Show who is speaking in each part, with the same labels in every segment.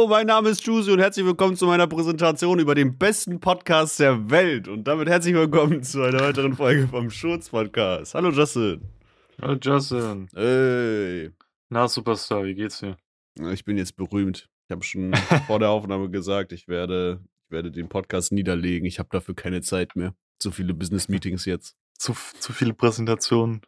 Speaker 1: Hallo, mein Name ist Juicy und herzlich willkommen zu meiner Präsentation über den besten Podcast der Welt. Und damit herzlich willkommen zu einer weiteren Folge vom Schurz Podcast. Hallo Justin.
Speaker 2: Hallo Justin.
Speaker 1: Hey.
Speaker 2: Na, Superstar, wie geht's dir?
Speaker 1: Ich bin jetzt berühmt. Ich habe schon vor der Aufnahme gesagt, ich werde, ich werde den Podcast niederlegen. Ich habe dafür keine Zeit mehr. Zu viele Business-Meetings jetzt.
Speaker 2: Zu, zu viele Präsentationen.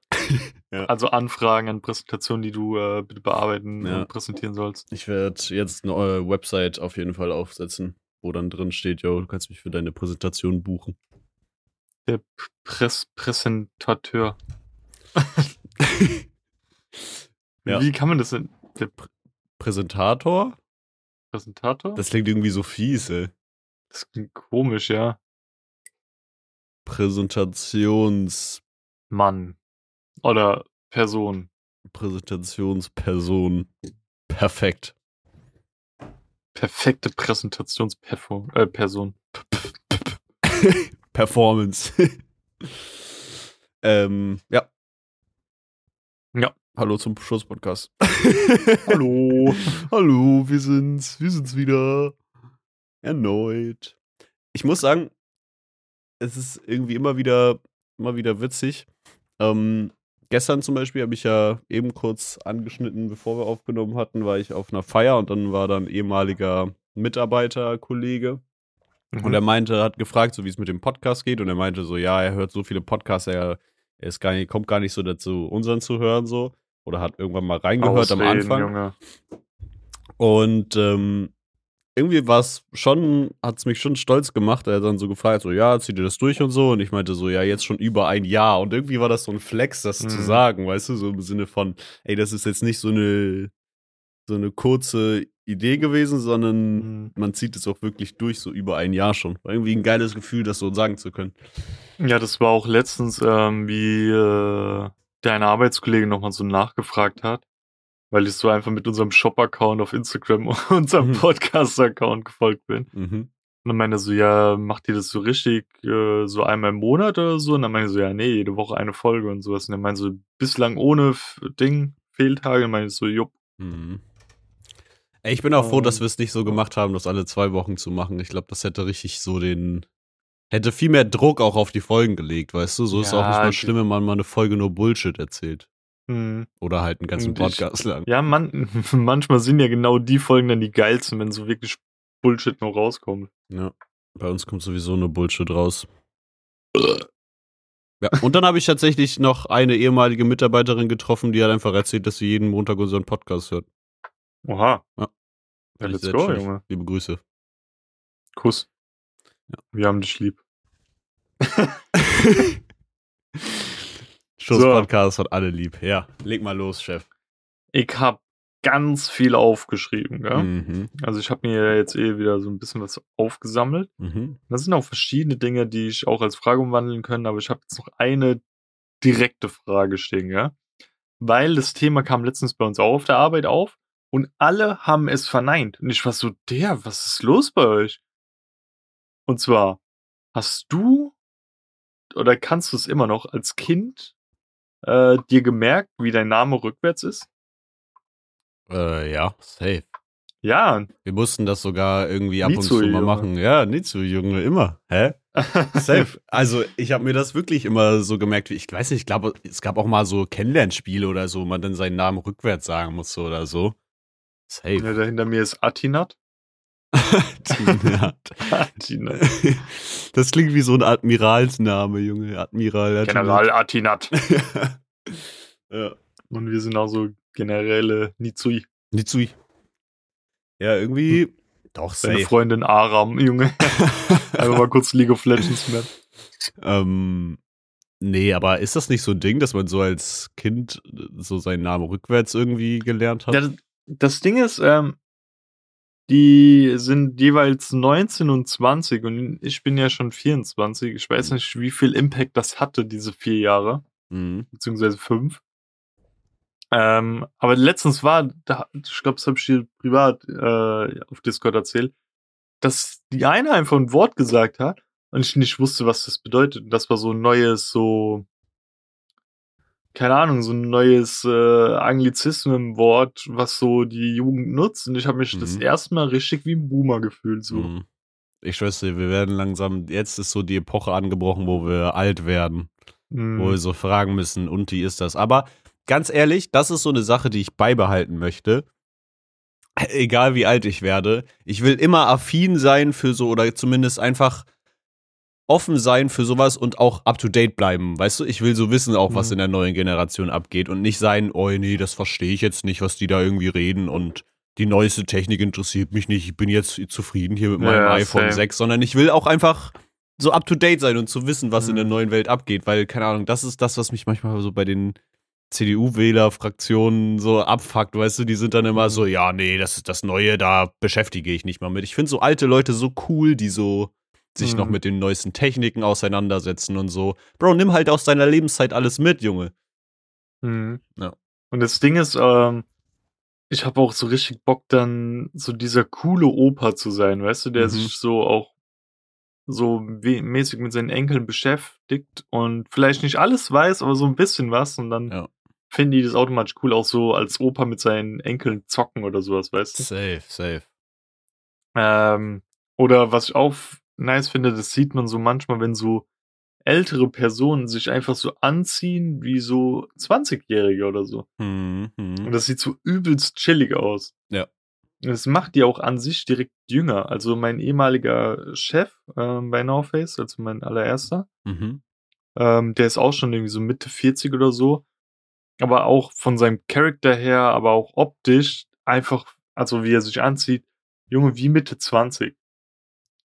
Speaker 1: Ja.
Speaker 2: Also Anfragen an Präsentationen, die du äh, bitte bearbeiten
Speaker 1: Ja.
Speaker 2: und präsentieren sollst.
Speaker 1: Ich werde jetzt eine äh, Website auf jeden Fall aufsetzen, wo dann drin steht, yo, du kannst mich für deine Präsentation buchen.
Speaker 2: Der Press Präsentateur.
Speaker 1: Ja.
Speaker 2: Wie kann man das denn? Der Pr
Speaker 1: Präsentator?
Speaker 2: Präsentator?
Speaker 1: Das klingt irgendwie so fies, ey.
Speaker 2: das klingt komisch, ja.
Speaker 1: Präsentations...
Speaker 2: Oder Person.
Speaker 1: Präsentationsperson. Perfekt.
Speaker 2: Perfekte Präsentationsperson. Äh, Person.
Speaker 1: Performance. ähm, ja.
Speaker 2: Ja.
Speaker 1: Hallo zum Schusspodcast.
Speaker 2: Hallo.
Speaker 1: Hallo, wir sind's. Wir sind's wieder. Erneut. Ich muss sagen, es ist irgendwie immer wieder, immer wieder witzig. Ähm, gestern zum Beispiel habe ich ja eben kurz angeschnitten, bevor wir aufgenommen hatten, war ich auf einer Feier und dann war dann ehemaliger Mitarbeiter, Kollege.
Speaker 2: Mhm.
Speaker 1: Und er meinte, hat gefragt, so wie es mit dem Podcast geht. Und er meinte so, ja, er hört so viele Podcasts, er, er ist gar nicht, kommt gar nicht so dazu, unseren zu hören, so. Oder hat irgendwann mal reingehört am
Speaker 2: Ausreden,
Speaker 1: Anfang.
Speaker 2: Junge.
Speaker 1: Und ähm, irgendwie war es schon, hat es mich schon stolz gemacht. Er hat dann so gefragt, so, ja, zieh dir das durch und so. Und ich meinte so, ja, jetzt schon über ein Jahr. Und irgendwie war das so ein Flex, das zu
Speaker 2: Mhm.
Speaker 1: sagen, weißt du, so im Sinne von, ey, das ist jetzt nicht so eine, so eine kurze Idee gewesen, sondern
Speaker 2: Mhm.
Speaker 1: man zieht es auch wirklich durch, so über ein Jahr schon. War irgendwie ein geiles Gefühl, das so sagen zu können.
Speaker 2: Ja, das war auch letztens, ähm, wie äh, deine Arbeitskollege nochmal so nachgefragt hat, weil ich so einfach mit unserem Shop-Account auf Instagram und unserem
Speaker 1: Mhm.
Speaker 2: Podcast-Account gefolgt bin.
Speaker 1: Mhm.
Speaker 2: Und dann meinte er so, ja, macht ihr das so richtig, äh, so einmal im Monat oder so? Und dann meinte ich so, ja, nee, jede Woche eine Folge und sowas. Und er meinte so, bislang ohne F Ding, Fehltage. Und meinte ich so, jupp.
Speaker 1: Mhm. Ey, ich bin auch froh, dass wir es nicht so gemacht haben, das alle zwei Wochen zu machen. Ich glaube, das hätte richtig so den. Hätte viel mehr Druck auch auf die Folgen gelegt, weißt du? So ist auch nicht
Speaker 2: Ja,
Speaker 1: mal schlimm, wenn man mal eine Folge nur Bullshit erzählt.
Speaker 2: Hm.
Speaker 1: Oder halt einen ganzen
Speaker 2: ich-
Speaker 1: Podcast lang.
Speaker 2: Ja, man, manchmal sind ja genau die Folgen dann die geilsten, wenn so wirklich Bullshit noch rauskommt.
Speaker 1: Ja. Bei uns kommt sowieso nur Bullshit raus. Ja, und dann habe ich tatsächlich noch eine ehemalige Mitarbeiterin getroffen, die hat einfach erzählt, dass sie jeden Montag unseren Podcast hört.
Speaker 2: Oha.
Speaker 1: Ja.
Speaker 2: Ja, let's go. Junge.
Speaker 1: Liebe Grüße.
Speaker 2: Kuss.
Speaker 1: Ja.
Speaker 2: Wir haben dich lieb.
Speaker 1: Schuss
Speaker 2: So.
Speaker 1: Hat alle lieb. Ja, leg mal los, Chef.
Speaker 2: Ich hab ganz viel aufgeschrieben, gell?
Speaker 1: Mhm.
Speaker 2: Also ich habe mir jetzt eh wieder so ein bisschen was aufgesammelt.
Speaker 1: Mhm.
Speaker 2: Das sind auch verschiedene Dinge, die ich auch als Frage umwandeln können, aber ich habe jetzt noch eine direkte Frage stehen, ja? Weil das Thema kam letztens bei uns auch auf der Arbeit auf und alle haben es verneint. Und ich war so, der, was ist los bei euch? Und zwar, hast du oder kannst du es immer noch als Kind äh, dir gemerkt, wie dein Name rückwärts ist?
Speaker 1: Äh, ja, safe.
Speaker 2: Ja.
Speaker 1: Wir mussten das sogar irgendwie ab
Speaker 2: Nie
Speaker 1: und
Speaker 2: zu,
Speaker 1: zu mal
Speaker 2: Junge.
Speaker 1: machen. Ja, nicht so, Junge, immer. Hä? Safe. Also, ich habe mir das wirklich immer so gemerkt, wie ich weiß nicht, ich glaube, es gab auch mal so Kennenlernspiele oder so, wo man dann seinen Namen rückwärts sagen musste oder so. Safe.
Speaker 2: ja, da hinter mir ist Atinat.
Speaker 1: Ja.
Speaker 2: Atinat.
Speaker 1: Das klingt wie so ein Admiralsname, Junge. Admiral.
Speaker 2: General Atinat.
Speaker 1: ja.
Speaker 2: Und wir sind auch so Generäle Nitsui.
Speaker 1: Nitsui. Ja, irgendwie. Doch,
Speaker 2: Seine
Speaker 1: safe.
Speaker 2: Freundin Aram, Junge. Einfach mal kurz League of Legends mehr.
Speaker 1: Ähm, nee, aber ist das nicht so ein Ding, dass man so als Kind so seinen Namen rückwärts irgendwie gelernt hat?
Speaker 2: Ja, das, das Ding ist, ähm, die sind jeweils 19 und 20 und ich bin ja schon 24. Ich weiß nicht, wie viel Impact das hatte, diese vier Jahre,
Speaker 1: Mhm.
Speaker 2: beziehungsweise fünf. Ähm, aber letztens war, da, ich glaube, das habe ich dir privat äh, auf Discord erzählt, dass die eine einfach ein Wort gesagt hat und ich nicht wusste, was das bedeutet. Das war so ein neues, so keine Ahnung, so ein neues äh, Anglizismenwort, was so die Jugend nutzt. Und ich habe mich das
Speaker 1: Mhm.
Speaker 2: erste Mal richtig wie ein Boomer gefühlt. So.
Speaker 1: Mhm. Ich schwör's dir, wir werden langsam, jetzt ist so die Epoche angebrochen, wo wir alt werden,
Speaker 2: Mhm.
Speaker 1: wo wir so fragen müssen, und wie ist das? Aber ganz ehrlich, das ist so eine Sache, die ich beibehalten möchte. Egal wie alt ich werde, ich will immer affin sein für so oder zumindest einfach offen sein für sowas und auch up to date bleiben. Weißt du, ich will so wissen auch, was
Speaker 2: Mhm.
Speaker 1: in der neuen Generation abgeht und nicht sein, oh nee, das verstehe ich jetzt nicht, was die da irgendwie reden und die neueste Technik interessiert mich nicht. Ich bin jetzt zufrieden hier mit meinem
Speaker 2: Ja,
Speaker 1: iPhone
Speaker 2: same.
Speaker 1: 6, sondern ich will auch einfach so up to date sein und zu wissen, was in
Speaker 2: Mhm.
Speaker 1: der neuen Welt abgeht, weil keine Ahnung, das ist das, was mich manchmal so bei den CDU-Wähler-Fraktionen so abfuckt, weißt du, die sind dann immer
Speaker 2: Mhm.
Speaker 1: so, ja, nee, das ist das Neue, da beschäftige ich nicht mal mit. Ich finde so alte Leute so cool, die so sich noch
Speaker 2: Mhm.
Speaker 1: mit den neuesten Techniken auseinandersetzen und so. Bro, nimm halt aus deiner Lebenszeit alles mit, Junge.
Speaker 2: Mhm.
Speaker 1: Ja.
Speaker 2: Und das Ding ist, ähm, ich habe auch so richtig Bock, dann so dieser coole Opa zu sein, weißt du, der
Speaker 1: Mhm.
Speaker 2: sich so auch so mäßig mit seinen Enkeln beschäftigt und vielleicht nicht alles weiß, aber so ein bisschen was und dann
Speaker 1: Ja.
Speaker 2: finden die das automatisch cool, auch so als Opa mit seinen Enkeln zocken oder sowas, weißt du?
Speaker 1: Safe, safe.
Speaker 2: Ähm, oder was ich auch nice finde, das sieht man so manchmal, wenn so ältere Personen sich einfach so anziehen wie so 20-Jährige oder so.
Speaker 1: Mhm, mhm.
Speaker 2: Und das sieht so übelst chillig aus.
Speaker 1: Ja.
Speaker 2: Und Das macht die auch an sich direkt jünger. Also mein ehemaliger Chef ähm, bei No Face, also mein allererster,
Speaker 1: Mhm.
Speaker 2: ähm, der ist auch schon irgendwie so Mitte 40 oder so. Aber auch von seinem Charakter her, aber auch optisch, einfach, also wie er sich anzieht, Junge, wie Mitte 20.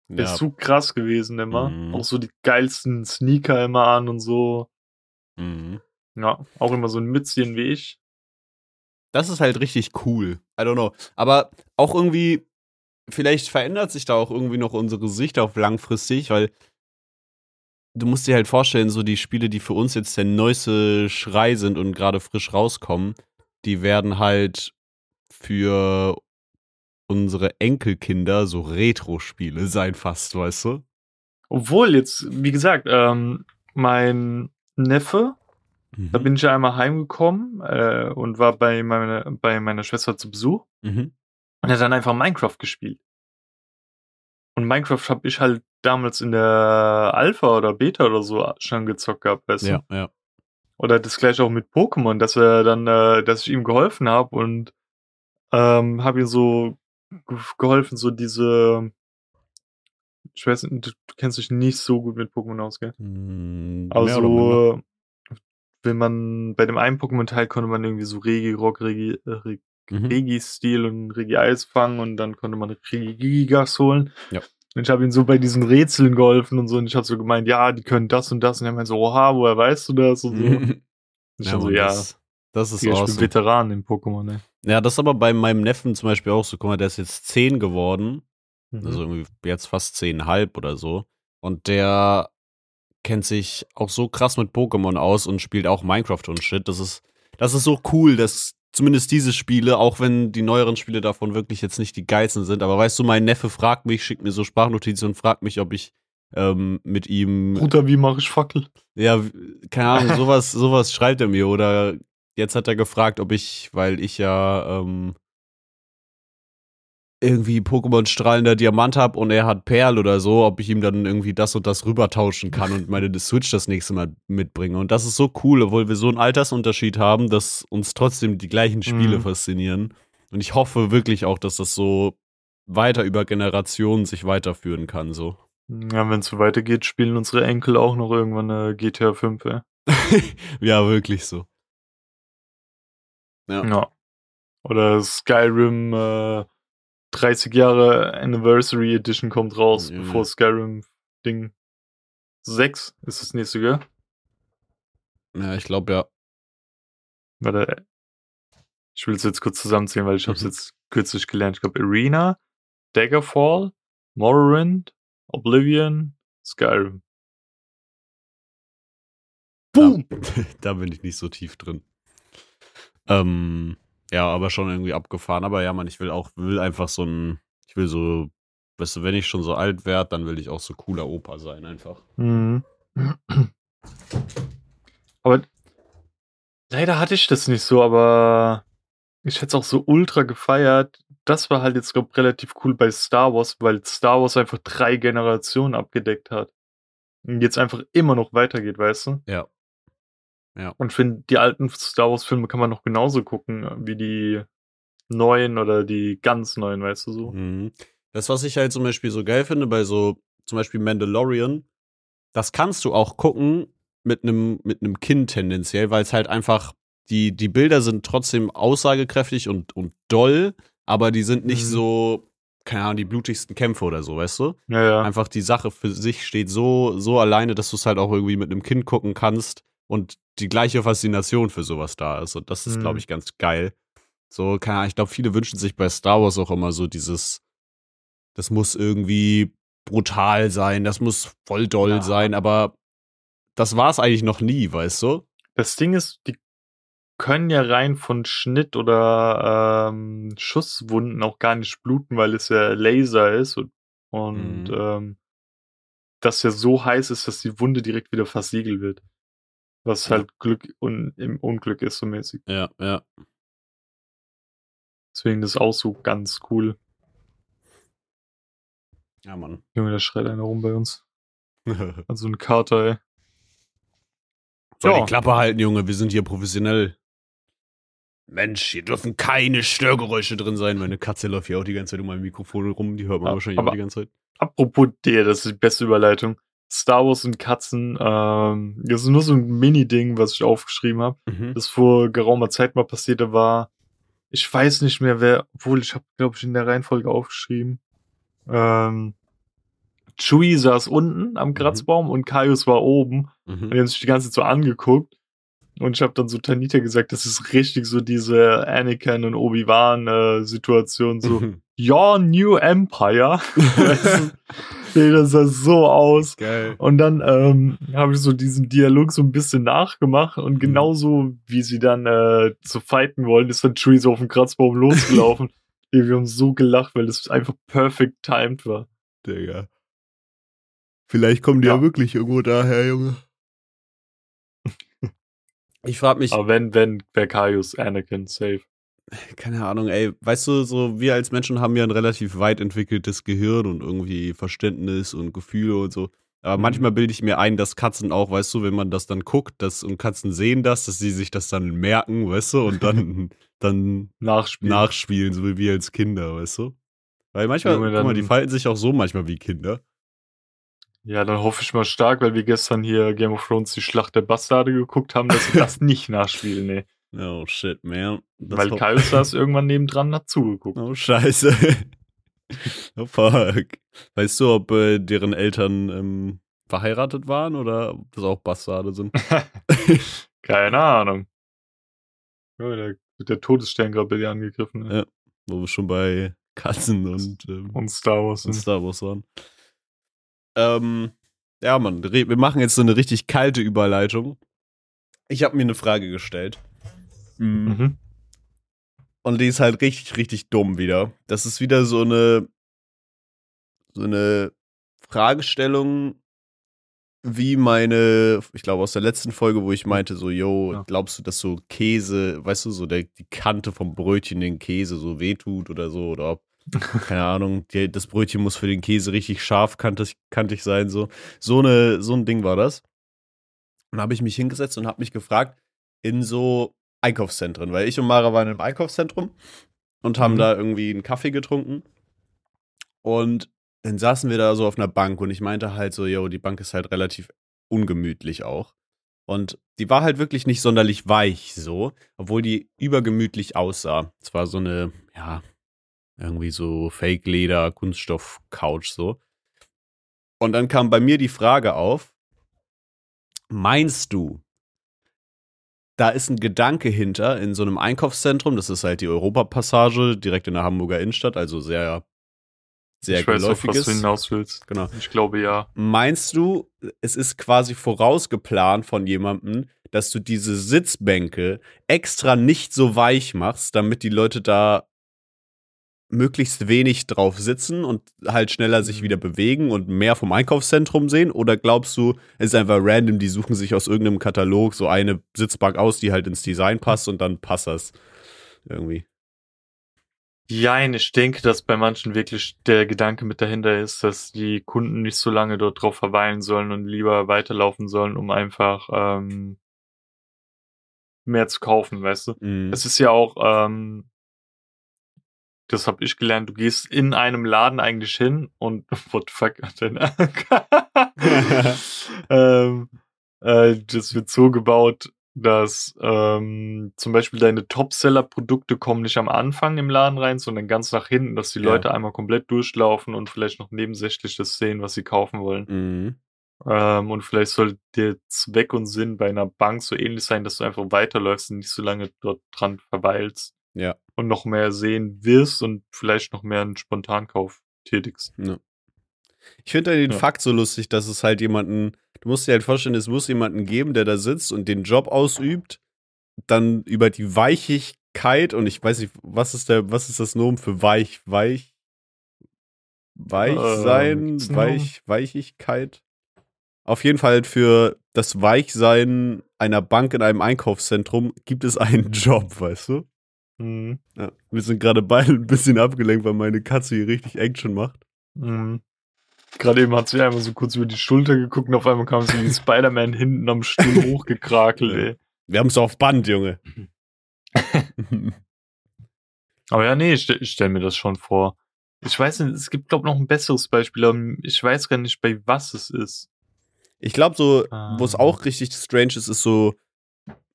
Speaker 2: Der
Speaker 1: Ja.
Speaker 2: ist so krass gewesen immer.
Speaker 1: Mhm.
Speaker 2: Auch so die geilsten Sneaker immer an und so.
Speaker 1: Mhm.
Speaker 2: Ja, auch immer so ein Mützchen wie ich.
Speaker 1: Das ist halt richtig cool. I don't know. Aber auch irgendwie, vielleicht verändert sich da auch irgendwie noch unsere Sicht auf langfristig, weil du musst dir halt vorstellen, so die Spiele, die für uns jetzt der neueste Schrei sind und gerade frisch rauskommen, die werden halt für unsere Enkelkinder so Retro-Spiele sein fast, weißt du?
Speaker 2: Obwohl jetzt, wie gesagt, ähm, mein Neffe, da
Speaker 1: Mhm.
Speaker 2: bin ich ja einmal heimgekommen äh, und war bei meiner, bei meiner Schwester zu Besuch
Speaker 1: Mhm.
Speaker 2: und hat dann einfach Minecraft gespielt. Und Minecraft habe ich halt damals in der Alpha oder Beta oder so schon gezockt gehabt, weißt
Speaker 1: Ja,
Speaker 2: du?
Speaker 1: ja.
Speaker 2: Oder das gleiche auch mit Pokémon, dass er dann, äh, dass ich ihm geholfen habe und ähm, habe ihm so geholfen, so diese, ich weiß nicht, du, kennst dich nicht so gut mit Pokémon aus, gell?
Speaker 1: Mm.
Speaker 2: Also, wenn man bei dem einen Pokémon-Teil konnte man irgendwie so Regirock, Regi, äh, Reg,
Speaker 1: Mhm.
Speaker 2: Regi-Stil und Regi-Eis fangen und dann konnte man Regi-Gigas holen.
Speaker 1: Ja.
Speaker 2: Und ich habe ihm so bei diesen Rätseln geholfen und so und ich habe so gemeint, ja, die können das und das und er meint so, oha, woher weißt du das und so. Ich
Speaker 1: ja,
Speaker 2: so, ja,
Speaker 1: das, das ist
Speaker 2: Digga, ich bin
Speaker 1: awesome.
Speaker 2: Veteran im Pokémon, ne?
Speaker 1: Ja, das ist aber bei meinem Neffen zum Beispiel auch so. Guck mal, der ist jetzt 10 geworden.
Speaker 2: Mhm.
Speaker 1: Also irgendwie jetzt fast 10,5 oder so. Und der kennt sich auch so krass mit Pokémon aus und spielt auch Minecraft und Shit. Das ist, das ist so cool, dass zumindest diese Spiele, auch wenn die neueren Spiele davon wirklich jetzt nicht die geilsten sind, aber weißt du, mein Neffe fragt mich, schickt mir so Sprachnotizen und fragt mich, ob ich ähm, mit ihm
Speaker 2: Bruder, wie mache ich Fackel?
Speaker 1: ja, keine Ahnung, sowas, sowas schreibt er mir. Oder jetzt hat er gefragt, ob ich, weil ich ja ähm, irgendwie Pokémon strahlender Diamant hab und er hat Perl oder so, ob ich ihm dann irgendwie das und das rübertauschen kann und meine Switch das nächste Mal mitbringe. Und das ist so cool, obwohl wir so einen Altersunterschied haben, dass uns trotzdem die gleichen Spiile
Speaker 2: Mhm.
Speaker 1: faszinieren. Und ich hoffe wirklich auch, dass das so weiter über Generationen sich weiterführen kann, so.
Speaker 2: Ja, wenn es so weitergeht, spielen unsere Enkel auch noch irgendwann äh, GTA 5, ey.
Speaker 1: ja, wirklich so. Ja.
Speaker 2: Ja. Oder Skyrim äh, 30 Jahre Anniversary Edition kommt raus,
Speaker 1: Ja.
Speaker 2: bevor Skyrim Ding 6 ist das nächste, gell?
Speaker 1: Ja, ich glaube ja.
Speaker 2: Warte, ich will es jetzt kurz zusammenzählen, weil ich habe es
Speaker 1: Mhm.
Speaker 2: jetzt kürzlich gelernt. Ich glaube Arena, Daggerfall, Morrowind, Oblivion, Skyrim. Boom!
Speaker 1: Da, da bin ich nicht so tief drin. Ähm, ja, aber schon irgendwie abgefahren. Aber ja, man, ich will auch, will einfach so ein, ich will so, weißt du, wenn ich schon so alt werde, dann will ich auch so cooler Opa sein, einfach.
Speaker 2: Mhm. Aber Leider hatte ich das nicht so, aber ich hätte es auch so ultra gefeiert. Das war halt jetzt, glaube relativ cool bei Star Wars, weil Star Wars einfach drei Generationen abgedeckt hat. Und jetzt einfach immer noch weitergeht, weißt du?
Speaker 1: Ja. Ja.
Speaker 2: Und finde, die alten Star Wars-Filme kann man noch genauso gucken, wie die neuen oder die ganz neuen, weißt du so.
Speaker 1: Mhm. Das, was ich halt zum Beispiel so geil finde, bei so zum Beispiel Mandalorian, das kannst du auch gucken mit einem mit einem Kind tendenziell, weil es halt einfach die die Bilder sind trotzdem aussagekräftig und und doll, aber die sind nicht
Speaker 2: Mhm.
Speaker 1: so keine Ahnung, die blutigsten Kämpfe oder so, weißt du?
Speaker 2: Ja, ja.
Speaker 1: Einfach die Sache für sich steht so so alleine, dass du es halt auch irgendwie mit einem Kind gucken kannst und die gleiche Faszination für sowas da ist und das ist glaube
Speaker 2: Mhm.
Speaker 1: ich ganz geil. So, keine Ahnung, ich glaube, viele wünschen sich bei Star Wars auch immer so dieses das muss irgendwie brutal sein, das muss voll doll
Speaker 2: Ja.
Speaker 1: sein, aber das war es eigentlich noch nie, weißt du?
Speaker 2: Das Ding ist, die können ja rein von Schnitt oder ähm, Schusswunden auch gar nicht bluten, weil es ja Laser ist und, und
Speaker 1: Mhm.
Speaker 2: ähm, das ja so heiß ist, dass die Wunde direkt wieder versiegelt wird. Was halt Glück und im Unglück ist so mäßig.
Speaker 1: Ja, ja.
Speaker 2: Deswegen das auch so ganz cool.
Speaker 1: Ja, Mann.
Speaker 2: Junge, da schreit einer rum bei uns. Also ein Kater, ey.
Speaker 1: Soll
Speaker 2: Ja.
Speaker 1: die Klappe halten, Junge, wir sind hier professionell. Mensch, hier dürfen keine Störgeräusche drin sein. Meine Katze läuft hier auch die ganze Zeit um mein Mikrofon rum, die hört man
Speaker 2: Ja,
Speaker 1: wahrscheinlich auch die ganze Zeit.
Speaker 2: Apropos der, das ist die beste Überleitung. Star Wars und Katzen, ähm, das ist nur so ein Mini-Ding, was ich aufgeschrieben habe.
Speaker 1: Mhm.
Speaker 2: das vor geraumer Zeit mal passierte, war, ich weiß nicht mehr wer, obwohl ich habe, glaube ich, in der Reihenfolge aufgeschrieben. Ähm, Chewie saß unten am Kratzbaum und Kaius war oben und
Speaker 1: Mhm.
Speaker 2: die haben sich die ganze Zeit so angeguckt. Und ich habe dann so Tanita gesagt, das ist richtig so diese Anakin und Obi-Wan äh, Situation, so, Your New Empire. Ey, das sah so aus.
Speaker 1: Geil.
Speaker 2: Und dann ähm, habe ich so diesen Dialog so ein bisschen nachgemacht und genauso wie sie dann äh, zu fighten wollen, ist dann Chewie so auf dem Kratzbaum losgelaufen. Ey, wir haben so gelacht, weil das einfach perfect timed war.
Speaker 1: Digga. Vielleicht kommen die ja,
Speaker 2: Ja.
Speaker 1: wirklich irgendwo daher, Junge. Ich frage mich,
Speaker 2: Aber wenn, wenn, wäre Kaius Anakin safe.
Speaker 1: keine Ahnung, ey, weißt du, so wir als Menschen haben ja ein relativ weit entwickeltes Gehirn und irgendwie Verständnis und Gefühle und so. Aber
Speaker 2: Mhm.
Speaker 1: manchmal bilde ich mir ein, dass Katzen auch, weißt du, wenn man das dann guckt, dass und Katzen sehen das, dass sie sich das dann merken, weißt du, und dann dann
Speaker 2: Nachspielen.
Speaker 1: nachspielen, so wie wir als Kinder, weißt du? Weil manchmal,
Speaker 2: Junge,
Speaker 1: guck mal, die verhalten sich auch so manchmal wie Kinder.
Speaker 2: Ja, dann hoffe ich mal stark, weil wir gestern hier Game of Thrones die Schlacht der Bastarde geguckt haben, dass wir das nicht nachspielen, nee.
Speaker 1: Oh shit, man. Das
Speaker 2: weil Kaius saß irgendwann nebendran hat zugeguckt.
Speaker 1: Oh, scheiße. oh, fuck. Weißt du, ob äh, deren Eltern ähm, verheiratet waren oder ob das auch Bastarde sind?
Speaker 2: Keine Ahnung. Ja, der, wird der Todesstern gerade bei dir angegriffen. ne?
Speaker 1: Ja. Wo wir schon bei Katzen und, ähm,
Speaker 2: Und Star Wars
Speaker 1: und. Star Wars waren. Ähm, ja, Mann, re- wir machen jetzt so eine richtig kalte Überleitung. Ich habe mir eine Frage gestellt. Mhm.
Speaker 2: Mhm.
Speaker 1: Und die ist halt richtig, richtig dumm wieder. Das ist wieder so eine, so eine Fragestellung, wie meine, ich glaube aus der letzten Folge, wo ich meinte, so, yo,
Speaker 2: Ja.
Speaker 1: glaubst du, dass so Käse, weißt du, so der, die Kante vom Brötchen den Käse so wehtut oder so, oder ob, keine Ahnung, die, das Brötchen muss für den Käse richtig scharf kantig, kantig sein, so. So, eine, so ein Ding war das. Und habe ich mich hingesetzt und habe mich gefragt, in so Einkaufszentren, weil ich und Mara waren im Einkaufszentrum und haben
Speaker 2: Mhm.
Speaker 1: da irgendwie einen Kaffee getrunken. Und dann saßen wir da so auf einer Bank und ich meinte halt so, yo, die Bank ist halt relativ ungemütlich auch. Und die war halt wirklich nicht sonderlich weich so, obwohl die übergemütlich aussah. Es war so eine, ja, irgendwie so Fake-Leder, Kunststoff-Couch so. Und dann kam bei mir die Frage auf, meinst du, da ist ein Gedanke hinter in so einem Einkaufszentrum, das ist halt die Europapassage direkt in der Hamburger Innenstadt, also sehr, sehr
Speaker 2: ich weiß auch, was du hinaus willst.
Speaker 1: Genau.
Speaker 2: Ich glaube ja.
Speaker 1: Meinst du, es ist quasi vorausgeplant von jemandem, dass du diese Sitzbänke extra nicht so weich machst, damit die Leute da möglichst wenig drauf sitzen und halt schneller sich wieder bewegen und mehr vom Einkaufszentrum sehen? Oder glaubst du, es ist einfach random, die suchen sich aus irgendeinem Katalog so eine Sitzbank aus, die halt ins Design passt und dann passt das irgendwie?
Speaker 2: Jein, ich denke, dass bei manchen wirklich der Gedanke mit dahinter ist, dass die Kunden nicht so lange dort drauf verweilen sollen und lieber weiterlaufen sollen, um einfach ähm, mehr zu kaufen, weißt du?
Speaker 1: Mhm.
Speaker 2: Es ist ja auch, ähm, das habe ich gelernt, du gehst in einem Laden eigentlich hin und what the fuck denn? ähm, äh, das wird so gebaut, dass ähm, zum Beispiel deine Topseller-Produkte kommen nicht am Anfang im Laden rein, sondern ganz nach hinten, dass die
Speaker 1: Ja.
Speaker 2: Leute einmal komplett durchlaufen und vielleicht noch nebensächlich das sehen, was sie kaufen wollen.
Speaker 1: Mhm.
Speaker 2: Ähm, und vielleicht soll der Zweck und Sinn bei einer Bank so ähnlich sein, dass du einfach weiterläufst und nicht so lange dort dran verweilst
Speaker 1: Ja.
Speaker 2: und noch mehr sehen wirst und vielleicht noch mehr einen Spontankauf tätigst.
Speaker 1: Ich finde halt den
Speaker 2: Ja.
Speaker 1: Fakt so lustig, dass es halt jemanden, du musst dir halt vorstellen, es muss jemanden geben, der da sitzt und den Job ausübt, dann über die Weichigkeit und ich weiß nicht, was ist der, was ist das Nomen für weich, weich, weich
Speaker 2: Ähm,
Speaker 1: sein,
Speaker 2: Nomen?
Speaker 1: weich, Weichigkeit. Auf jeden Fall für das Weichsein einer Bank in einem Einkaufszentrum gibt es einen Job, weißt du?
Speaker 2: Mhm.
Speaker 1: Ja. Wir sind gerade beide ein bisschen abgelenkt, weil meine Katze hier richtig Action macht.
Speaker 2: Mhm. Gerade eben hat sie einmal so kurz über die Schulter geguckt und auf einmal kam sie wie Spider-Man hinten am Stuhl hochgekrakelt, ey.
Speaker 1: Wir haben es auf Band, Junge.
Speaker 2: Aber ja, nee, ich, stell- ich stelle mir das schon vor. Ich weiß nicht, es gibt, glaube ich, noch ein besseres Beispiel, aber ich weiß gar nicht, bei was es ist.
Speaker 1: Ich glaube, so, wo es
Speaker 2: Ah.
Speaker 1: auch richtig strange ist, ist so,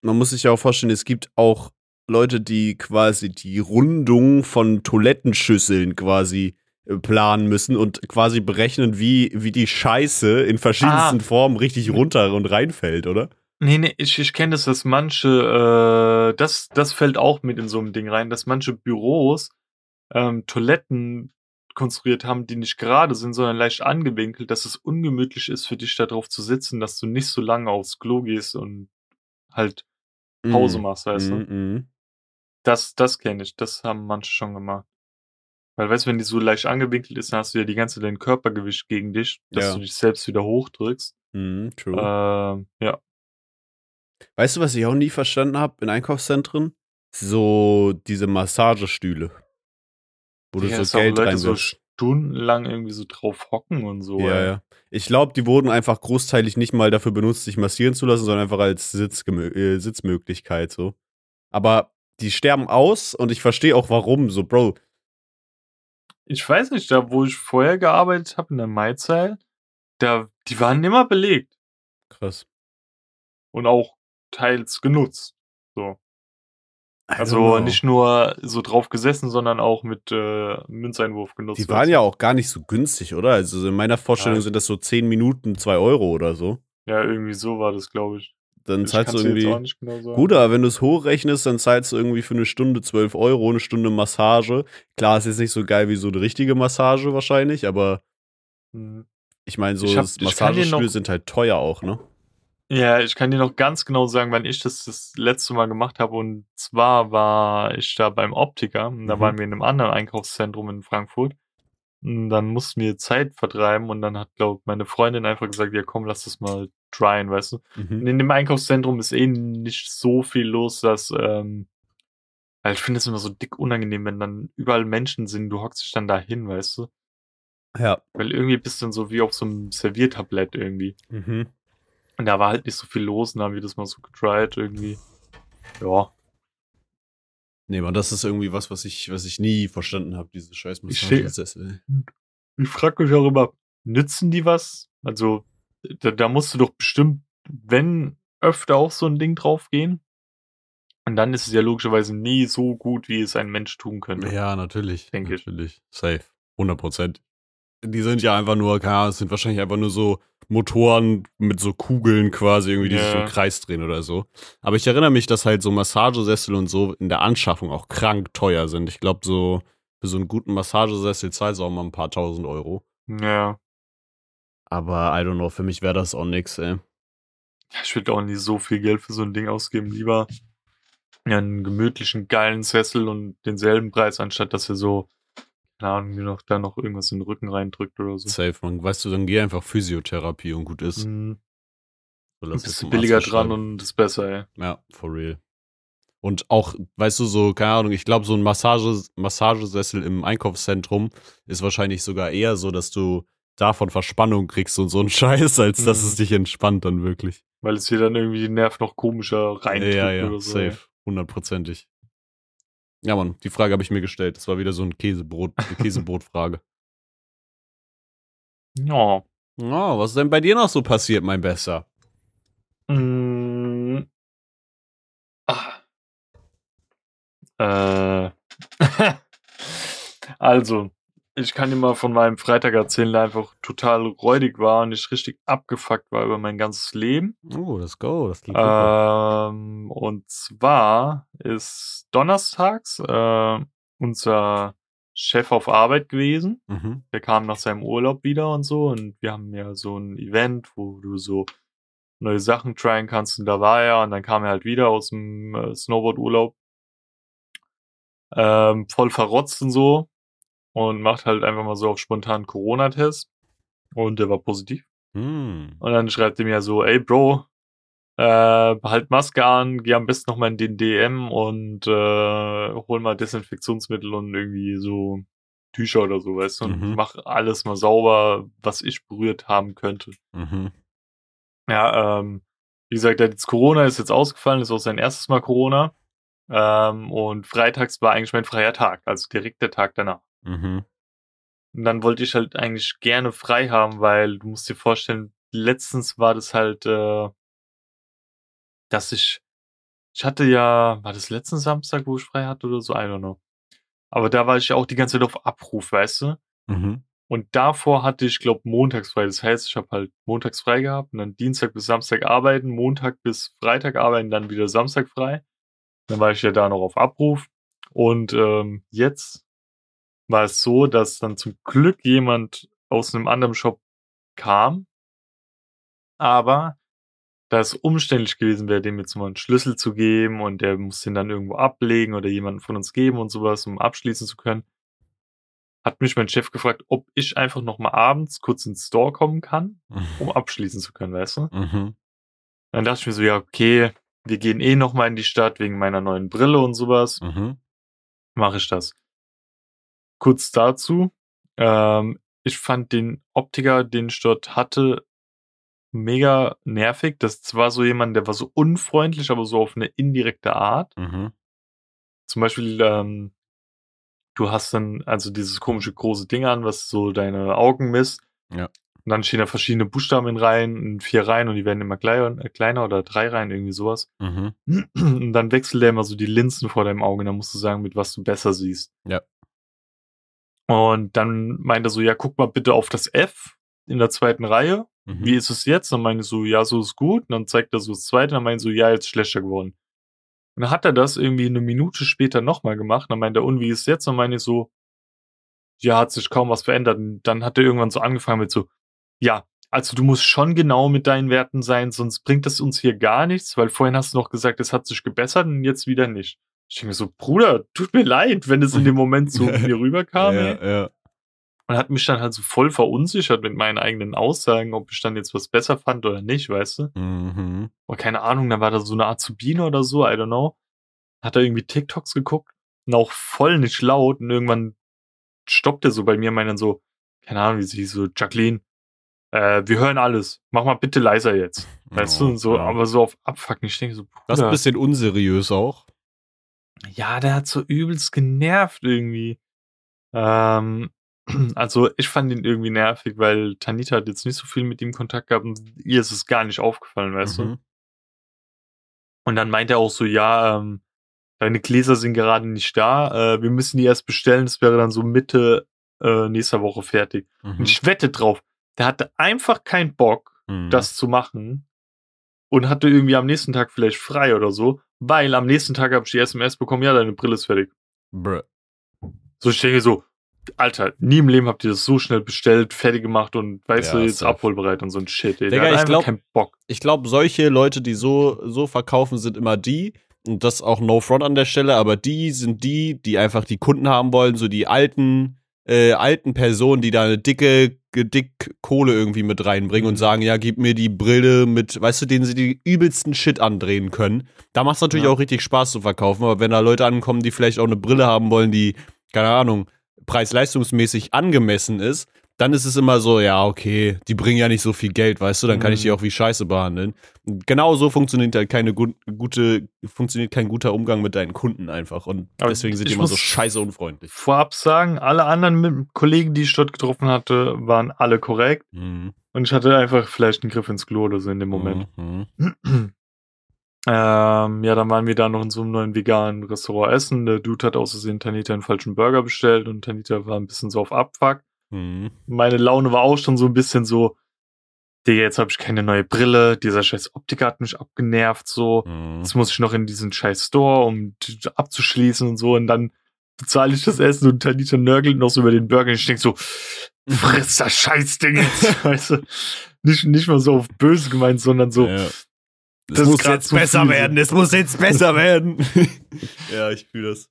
Speaker 1: man muss sich ja auch vorstellen, es gibt auch Leute, die quasi die Rundung von Toilettenschüsseln quasi äh, planen müssen und quasi berechnen, wie, wie die Scheiße in verschiedensten
Speaker 2: Ah.
Speaker 1: Formen richtig runter und reinfällt, oder?
Speaker 2: Nee, nee, ich, ich kenne das, dass manche, äh, das, das fällt auch mit in so einem Ding rein, dass manche Büros ähm, Toiletten konstruiert haben, die nicht gerade sind, sondern leicht angewinkelt, dass es ungemütlich ist für dich da drauf zu sitzen, dass du nicht so lange aufs Klo gehst und halt Pause
Speaker 1: Mm.
Speaker 2: machst, weißt du?
Speaker 1: Mm, mm.
Speaker 2: Das, das kenne ich, das haben manche schon gemacht. Weil, weißt du, wenn die so leicht angewinkelt ist, dann hast du ja die ganze dein Körpergewicht gegen dich, dass
Speaker 1: Ja.
Speaker 2: du dich selbst wieder hochdrückst.
Speaker 1: Mm, true.
Speaker 2: Ähm, ja.
Speaker 1: Weißt du, was ich auch nie verstanden habe in Einkaufszentren? So diese Massagestühle. Wo du
Speaker 2: Ja,
Speaker 1: so
Speaker 2: dass auch
Speaker 1: Geld
Speaker 2: Leute so stundenlang irgendwie so drauf hocken und so.
Speaker 1: Ja,
Speaker 2: ey.
Speaker 1: ja. Ich glaube, die wurden einfach großteilig nicht mal dafür benutzt, sich massieren zu lassen, sondern einfach als Sitzgemö äh, Sitzmöglichkeit so. Aber die sterben aus und ich verstehe auch warum. So, Bro,
Speaker 2: Ich weiß nicht, da wo ich vorher gearbeitet habe in der Maizeit, da, die waren immer belegt
Speaker 1: krass.
Speaker 2: und auch teils genutzt. So. Also
Speaker 1: know.
Speaker 2: nicht nur so drauf gesessen, sondern auch mit äh, Münzeinwurf genutzt.
Speaker 1: Die waren ja auch gar nicht so günstig, oder? Also in meiner Vorstellung
Speaker 2: Ja.
Speaker 1: sind das so 10 Minuten 2 Euro oder so.
Speaker 2: Ja, irgendwie so war das, glaube ich.
Speaker 1: Dann
Speaker 2: Ich
Speaker 1: zahlst du irgendwie.
Speaker 2: nicht genau sagen.
Speaker 1: Gut, aber wenn du es hochrechnest, dann zahlst du irgendwie für eine Stunde 12 Euro, eine Stunde Massage. Klar, ist jetzt nicht so geil wie so eine richtige Massage wahrscheinlich, aber
Speaker 2: Hm.
Speaker 1: ich meine, so
Speaker 2: Ich hab-
Speaker 1: Massagestühle
Speaker 2: noch-
Speaker 1: sind halt teuer auch, ne?
Speaker 2: Ja, ich kann dir noch ganz genau sagen, wann ich das das letzte Mal gemacht habe. Und zwar war ich da beim Optiker. Und da
Speaker 1: Mhm.
Speaker 2: waren wir in einem anderen Einkaufszentrum in Frankfurt. Und dann mussten wir Zeit vertreiben. Und dann hat, glaube meine Freundin einfach gesagt, ja komm, lass das mal tryen, weißt du.
Speaker 1: Mhm.
Speaker 2: in dem Einkaufszentrum ist eh nicht so viel los, dass, ähm, weil ich finde es immer so dick unangenehm, wenn dann überall Menschen sind, du hockst dich dann da hin, weißt du.
Speaker 1: Ja.
Speaker 2: Weil irgendwie bist du dann so wie auf so einem Serviertablett irgendwie.
Speaker 1: Mhm.
Speaker 2: Und da war halt nicht so viel los und dann haben wir das mal so getried irgendwie. Ja.
Speaker 1: Nee, man, das ist irgendwie was, was ich, was ich nie verstanden habe, diese scheiß
Speaker 2: Ich
Speaker 1: Massagesessel.
Speaker 2: Ich frage mich auch immer, nützen die was? Also, da, da musst du doch bestimmt, wenn öfter auf so ein Ding draufgehen. Und dann ist es ja logischerweise nie so gut, wie es ein Mensch tun könnte.
Speaker 1: Ja, natürlich.
Speaker 2: Denke ich.
Speaker 1: natürlich. Safe. 100 Prozent. Die sind ja einfach nur, keine Ahnung, es sind wahrscheinlich einfach nur so Motoren mit so Kugeln quasi irgendwie, die sich
Speaker 2: Ja.
Speaker 1: im Kreis drehen oder so. Aber ich erinnere mich, dass halt so Massagesessel und so in der Anschaffung auch krank teuer sind. Ich glaube, so für so einen guten Massagesessel zahlst du auch mal ein paar tausend Euro.
Speaker 2: Ja.
Speaker 1: Aber I don't know, für mich wäre das auch nix, ey.
Speaker 2: Ich würde auch nicht so viel Geld für so ein Ding ausgeben. Lieber einen gemütlichen, geilen Sessel und denselben Preis, anstatt dass wir so keine Ahnung, mir noch da noch irgendwas in den Rücken reindrückt oder so.
Speaker 1: Safe, man. Weißt du, dann geh einfach Physiotherapie und gut ist.
Speaker 2: Mhm.
Speaker 1: So, Arzt
Speaker 2: billiger dran und ist besser, ey.
Speaker 1: Ja, for real. Und auch, weißt du, so, keine Ahnung, ich glaube, so ein Massage, Massagesessel im Einkaufszentrum ist wahrscheinlich sogar eher so, dass du davon Verspannung kriegst und so ein Scheiß, als dass
Speaker 2: Mhm.
Speaker 1: es dich entspannt dann wirklich.
Speaker 2: Weil es dir dann irgendwie den Nerv noch komischer reindrückt
Speaker 1: ja, ja,
Speaker 2: oder so.
Speaker 1: safe. Hundertprozentig. Ja, Mann, die Frage habe ich mir gestellt. Das war wieder so ein Käsebrot, eine Käsebrotfrage.
Speaker 2: Ja.
Speaker 1: Oh, was ist denn bei dir noch so passiert, mein Besser?
Speaker 2: Mm. Ah. Äh. also, ich kann dir mal von meinem Freitag erzählen, der einfach total räudig war und ich richtig abgefuckt war über mein ganzes Leben.
Speaker 1: Oh, let's go. Das klingt.
Speaker 2: Ähm, und zwar ist donnerstags äh, unser Chef auf Arbeit gewesen.
Speaker 1: Mhm.
Speaker 2: Der kam nach seinem Urlaub wieder und so und wir haben ja so ein Event, wo du so neue Sachen tryen kannst und da war er und dann kam er halt wieder aus dem äh, Snowboard-Urlaub ähm, voll verrotzt und so und macht halt einfach mal so auf spontan Corona-Test und der war positiv.
Speaker 1: Hm.
Speaker 2: Und dann schreibt er mir so, ey Bro, äh, behalt Maske an, geh am besten nochmal in den DM und äh, hol mal Desinfektionsmittel und irgendwie so Tücher oder so, weißt du, und
Speaker 1: Mhm.
Speaker 2: mach alles mal sauber, was ich berührt haben könnte.
Speaker 1: Mhm.
Speaker 2: Ja, ähm, wie gesagt, jetzt Corona, ist jetzt ausgefallen, ist auch sein erstes Mal Corona. Ähm, und freitags war eigentlich mein freier Tag, also direkt der Tag danach.
Speaker 1: Mhm.
Speaker 2: Und dann wollte ich halt eigentlich gerne frei haben, weil du musst dir vorstellen, letztens war das halt, äh, dass ich, ich hatte ja, war das letzten Samstag, wo ich frei hatte oder so, I don't know. Aber da war ich ja auch die ganze Zeit auf Abruf, weißt du?
Speaker 1: Mhm.
Speaker 2: Und davor hatte ich, glaube montags frei. Das heißt, ich habe halt montags frei gehabt und dann Dienstag bis Samstag arbeiten, Montag bis Freitag arbeiten, dann wieder Samstag frei. Dann war ich ja da noch auf Abruf. Und ähm, jetzt war es so, dass dann zum Glück jemand aus einem anderen Shop kam. Aber da es umständlich gewesen wäre, dem jetzt mal einen Schlüssel zu geben und der muss den dann irgendwo ablegen oder jemanden von uns geben und sowas, um abschließen zu können, hat mich mein Chef gefragt, ob ich einfach noch mal abends kurz ins Store kommen kann, um abschließen zu können, weißt du?
Speaker 1: Mhm.
Speaker 2: Dann dachte ich mir so, ja, okay, wir gehen eh noch mal in die Stadt wegen meiner neuen Brille und sowas.
Speaker 1: Mhm.
Speaker 2: Mache ich das. Kurz dazu, ähm, ich fand den Optiker, den ich dort hatte, mega nervig. Das war so jemand, der war so unfreundlich, aber so auf eine indirekte Art.
Speaker 1: Mhm.
Speaker 2: Zum Beispiel, ähm, du hast dann also dieses komische große Ding an, was so deine Augen misst.
Speaker 1: Ja.
Speaker 2: Und dann stehen da verschiedene Buchstaben in Reihen, in vier Reihen und die werden immer kleiner, äh, kleiner oder drei Reihen, irgendwie sowas.
Speaker 1: Mhm.
Speaker 2: Und dann wechselt er immer so die Linsen vor deinem Auge und dann musst du sagen, mit was du besser siehst.
Speaker 1: Ja.
Speaker 2: Und dann meint er so, ja, guck mal bitte auf das F in der zweiten Reihe.
Speaker 1: Mhm.
Speaker 2: Wie ist es jetzt? Dann meine ich so, ja, so ist gut. Und dann zeigt er so das zweite, dann meint er so, ja, jetzt schlechter geworden. Und dann hat er das irgendwie eine Minute später nochmal gemacht. Dann meint er, und wie ist es jetzt? Dann meine ich so, ja, hat sich kaum was verändert. Und dann hat er irgendwann so angefangen mit so, ja, also du musst schon genau mit deinen Werten sein, sonst bringt das uns hier gar nichts, weil vorhin hast du noch gesagt, es hat sich gebessert und jetzt wieder nicht. Ich denke mir so, Bruder, tut mir leid, wenn es in dem Moment so mir rüberkam.
Speaker 1: ja, ja.
Speaker 2: Und hat mich dann halt so voll verunsichert mit meinen eigenen Aussagen, ob ich dann jetzt was besser fand oder nicht, weißt du?
Speaker 1: Mhm.
Speaker 2: Und keine Ahnung, da war da so eine Azubine oder so, I don't know. Hat er irgendwie TikToks geguckt und auch voll nicht laut und irgendwann stoppt er so bei mir und meint dann so, keine Ahnung, wie sie so, Jacqueline, äh, wir hören alles, mach mal bitte leiser jetzt. Weißt
Speaker 1: Oh,
Speaker 2: du, und so,
Speaker 1: ja.
Speaker 2: aber so auf Abfucken. Ich denke so,
Speaker 1: Das ist ein
Speaker 2: Bruder,
Speaker 1: bisschen unseriös auch.
Speaker 2: Ja, der hat so übelst genervt irgendwie. Ähm, also ich fand ihn irgendwie nervig, weil Tanita hat jetzt nicht so viel mit ihm Kontakt gehabt und ihr ist es gar nicht aufgefallen, weißt du?
Speaker 1: Mhm.
Speaker 2: Und dann meint er auch so, ja, ähm, deine Gläser sind gerade nicht da, äh, wir müssen die erst bestellen, das wäre dann so Mitte äh, nächster Woche fertig.
Speaker 1: Mhm.
Speaker 2: Und ich wette drauf, der hatte einfach keinen Bock,
Speaker 1: Mhm.
Speaker 2: das zu machen und hatte irgendwie am nächsten Tag vielleicht frei oder so, weil am nächsten Tag habe ich die SMS bekommen, ja, deine Brille ist fertig.
Speaker 1: Bruh.
Speaker 2: So ich denke so, Alter, nie im Leben habt ihr das so schnell bestellt, fertig gemacht und weißt
Speaker 1: Ja,
Speaker 2: du, jetzt
Speaker 1: safe.
Speaker 2: abholbereit und so ein Shit. Ey.
Speaker 1: Digga, ich
Speaker 2: Bock.
Speaker 1: Ich glaube, solche Leute, die so, so verkaufen, sind immer die, und das auch no front an der Stelle, aber die sind die, die einfach die Kunden haben wollen, so die alten äh, alten Personen, die da eine dicke, dick Kohle irgendwie mit reinbringen
Speaker 2: Mhm.
Speaker 1: und sagen, ja, gib mir die Brille mit, weißt du, denen sie die übelsten Shit andrehen können. Da macht es natürlich
Speaker 2: Ja.
Speaker 1: auch richtig Spaß zu verkaufen, aber wenn da Leute ankommen, die vielleicht auch eine Brille haben wollen, die, keine Ahnung, preis-leistungsmäßig angemessen ist, dann ist es immer so, ja, okay, die bringen ja nicht so viel Geld, weißt du, dann kann ich die
Speaker 2: Mhm.
Speaker 1: auch wie Scheiße behandeln. Genau so funktioniert halt keine gu gute, funktioniert kein guter Umgang mit deinen Kunden einfach. Und
Speaker 2: Aber
Speaker 1: deswegen sind die immer so scheiße unfreundlich.
Speaker 2: Vorab sagen, alle anderen mit- Kollegen, die ich dort getroffen hatte, waren alle korrekt.
Speaker 1: Mhm.
Speaker 2: Und ich hatte einfach vielleicht einen Griff ins Klo oder so in dem Moment.
Speaker 1: Mhm.
Speaker 2: ähm, ja, dann waren wir da noch in so einem neuen veganen Restaurant essen. Der Dude hat aus Versehen Tanita einen falschen Burger bestellt und Tanita war ein bisschen so auf Abfuck.
Speaker 1: Mhm.
Speaker 2: Meine Laune war auch schon so ein bisschen so, Digga, jetzt habe ich keine neue Brille, dieser scheiß Optiker hat mich abgenervt, so.
Speaker 1: Mhm.
Speaker 2: Jetzt muss ich noch in diesen scheiß Store, um abzuschließen und so. Und dann bezahle ich das Essen und Tanita nörgelt noch so über den Burger. Und ich denk so, friss das Scheißding jetzt, weißt du. Nicht, nicht mal so auf böse gemeint, sondern so,
Speaker 1: Ja.
Speaker 2: Das ist
Speaker 1: muss jetzt besser werden, es muss jetzt besser werden. ja, ich fühle das.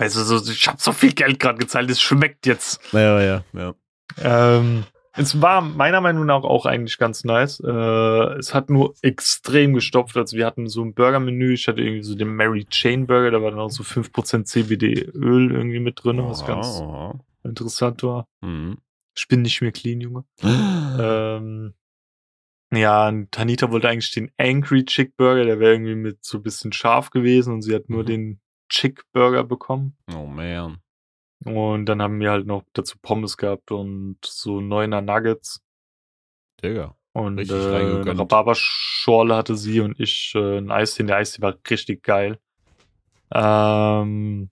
Speaker 2: Weißt du, so, ich habe so viel Geld gerade gezahlt, es schmeckt jetzt.
Speaker 1: Ja, ja, ja.
Speaker 2: Ähm, es war meiner Meinung nach auch eigentlich ganz nice. Äh, es hat nur extrem gestopft. Also wir hatten so ein Burgermenü. Ich hatte irgendwie so den Mary Chain Burger. Da war dann auch so 5% CBD-Öl irgendwie mit drin, was ganz
Speaker 1: Oh.
Speaker 2: interessant war.
Speaker 1: Mhm.
Speaker 2: Ich bin nicht mehr clean, Junge. Ähm, ja, und Tanita wollte eigentlich den Angry Chick Burger. Der wäre irgendwie mit so ein bisschen scharf gewesen. Und sie hat nur
Speaker 1: Mhm.
Speaker 2: den Chick Burger bekommen.
Speaker 1: Oh man.
Speaker 2: Und dann haben wir halt noch dazu Pommes gehabt und so neuner Nuggets.
Speaker 1: Digga.
Speaker 2: Und
Speaker 1: Richtig
Speaker 2: äh, eine. Rhabarberschorle hatte sie und ich äh, ein Eistee. Der Eistee war richtig geil. Ähm,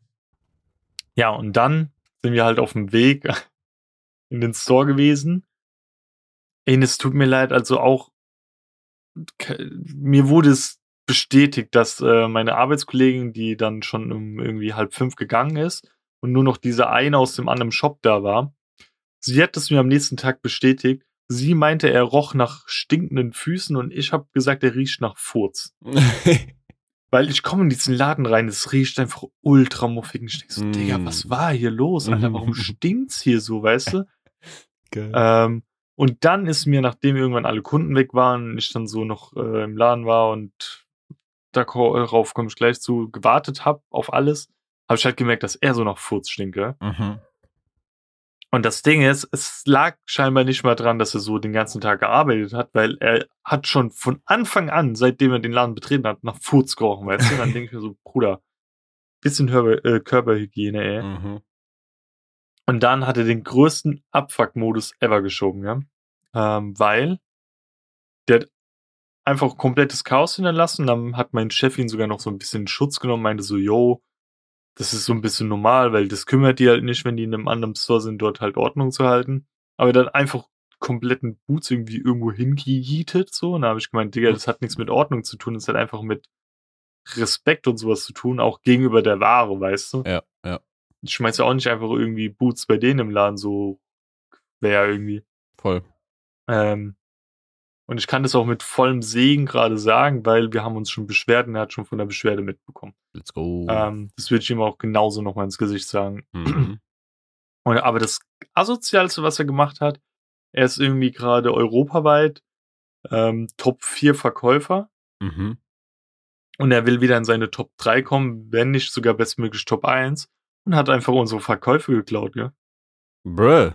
Speaker 2: ja, und dann sind wir halt auf dem Weg in den Store gewesen. Ey, es tut mir leid, also auch mir wurde es bestätigt, dass äh, meine Arbeitskollegin, die dann schon um irgendwie halb fünf gegangen ist und nur noch diese eine aus dem anderen Shop da war, sie hat es mir am nächsten Tag bestätigt. Sie meinte, er roch nach stinkenden Füßen und ich habe gesagt, er riecht nach Furz. Weil ich komme in diesen Laden rein, es riecht einfach ultra muffig. Und ich denke so,
Speaker 1: Mm.
Speaker 2: Digga, was war hier los, Alter? Warum stinkt's hier so, weißt du?
Speaker 1: Geil.
Speaker 2: Ähm, und dann ist mir, nachdem irgendwann alle Kunden weg waren, ich dann so noch äh, im Laden war und darauf komme ich gleich zu, gewartet habe auf alles, habe ich halt gemerkt, dass er so nach Furz stinke.
Speaker 1: Mhm.
Speaker 2: Und das Ding ist, es lag scheinbar nicht mal dran, dass er so den ganzen Tag gearbeitet hat, weil er hat schon von Anfang an, seitdem er den Laden betreten hat, nach Furz gerochen, weißt du? Dann denke ich mir so, Bruder, bisschen Hörbe äh, Körperhygiene, ey.
Speaker 1: Mhm.
Speaker 2: Und dann hat er den größten Abfuck-Modus ever geschoben, ja. Ähm, weil der hat einfach komplettes Chaos hinterlassen. Dann hat mein Chef ihn sogar noch so ein bisschen in Schutz genommen, meinte so, yo, das ist so ein bisschen normal, weil das kümmert die halt nicht, wenn die in einem anderen Store sind, dort halt Ordnung zu halten. Aber dann einfach kompletten Boots irgendwie irgendwo hingejietet, so. Und da habe ich gemeint, Digga, das hat nichts mit Ordnung zu tun, das hat einfach mit Respekt und sowas zu tun, auch gegenüber der Ware, weißt du?
Speaker 1: Ja, ja.
Speaker 2: Ich schmeiß ja auch nicht einfach irgendwie Boots bei denen im Laden, so wäre irgendwie.
Speaker 1: Voll.
Speaker 2: Ähm, und ich kann das auch mit vollem Segen gerade sagen, weil wir haben uns schon beschwert und er hat schon von der Beschwerde mitbekommen.
Speaker 1: Let's go.
Speaker 2: Ähm, das würde ich ihm auch genauso nochmal ins Gesicht sagen.
Speaker 1: Mhm.
Speaker 2: Und, aber das Asozialste, was er gemacht hat, er ist irgendwie gerade europaweit ähm, Top 4 Verkäufer
Speaker 1: Mhm.
Speaker 2: und er will wieder in seine Top 3 kommen, wenn nicht sogar bestmöglich Top 1 und hat einfach unsere Verkäufe geklaut, ja.
Speaker 1: Bruh.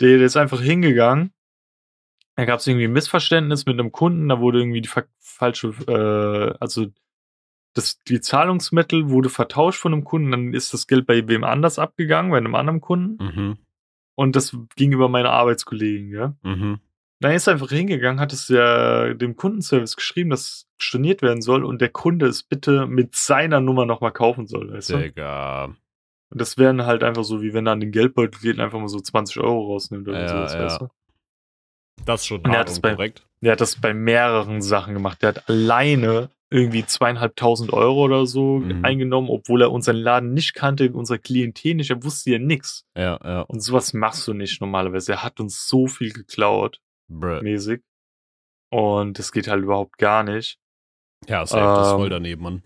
Speaker 2: Der, der ist einfach hingegangen. Da gab es irgendwie ein Missverständnis mit einem Kunden, da wurde irgendwie die fa falsche, äh, also das, die Zahlungsmittel wurde vertauscht von einem Kunden, dann ist das Geld bei wem anders abgegangen, bei einem anderen Kunden.
Speaker 1: Mhm.
Speaker 2: Und das ging über meine Arbeitskollegin, ja.
Speaker 1: Mhm.
Speaker 2: Dann ist er einfach hingegangen, hat es ja dem Kundenservice geschrieben, dass storniert werden soll und der Kunde es bitte mit seiner Nummer nochmal kaufen soll, weißt du?
Speaker 1: Digga.
Speaker 2: Und das wären halt einfach so, wie wenn er an den Geldbeutel geht und einfach mal so 20 Euro rausnimmt oder
Speaker 1: Ja,
Speaker 2: sowas,
Speaker 1: ja.
Speaker 2: weißt du?
Speaker 1: Das ist schon
Speaker 2: er
Speaker 1: hart
Speaker 2: hat es
Speaker 1: und
Speaker 2: bei-
Speaker 1: korrekt.
Speaker 2: Der hat das bei mehreren Sachen gemacht. Der hat alleine irgendwie zweieinhalbtausend Euro oder so
Speaker 1: Mhm.
Speaker 2: eingenommen, obwohl er unseren Laden nicht kannte, unser Klientel nicht. Er wusste ja nix.
Speaker 1: Ja, ja.
Speaker 2: Und sowas machst du nicht normalerweise. Er hat uns so viel geklaut,
Speaker 1: Bruh.
Speaker 2: mäßig. Und das geht halt überhaupt gar nicht.
Speaker 1: Ja, safe, das ist
Speaker 2: Ähm,
Speaker 1: voll daneben, Mann.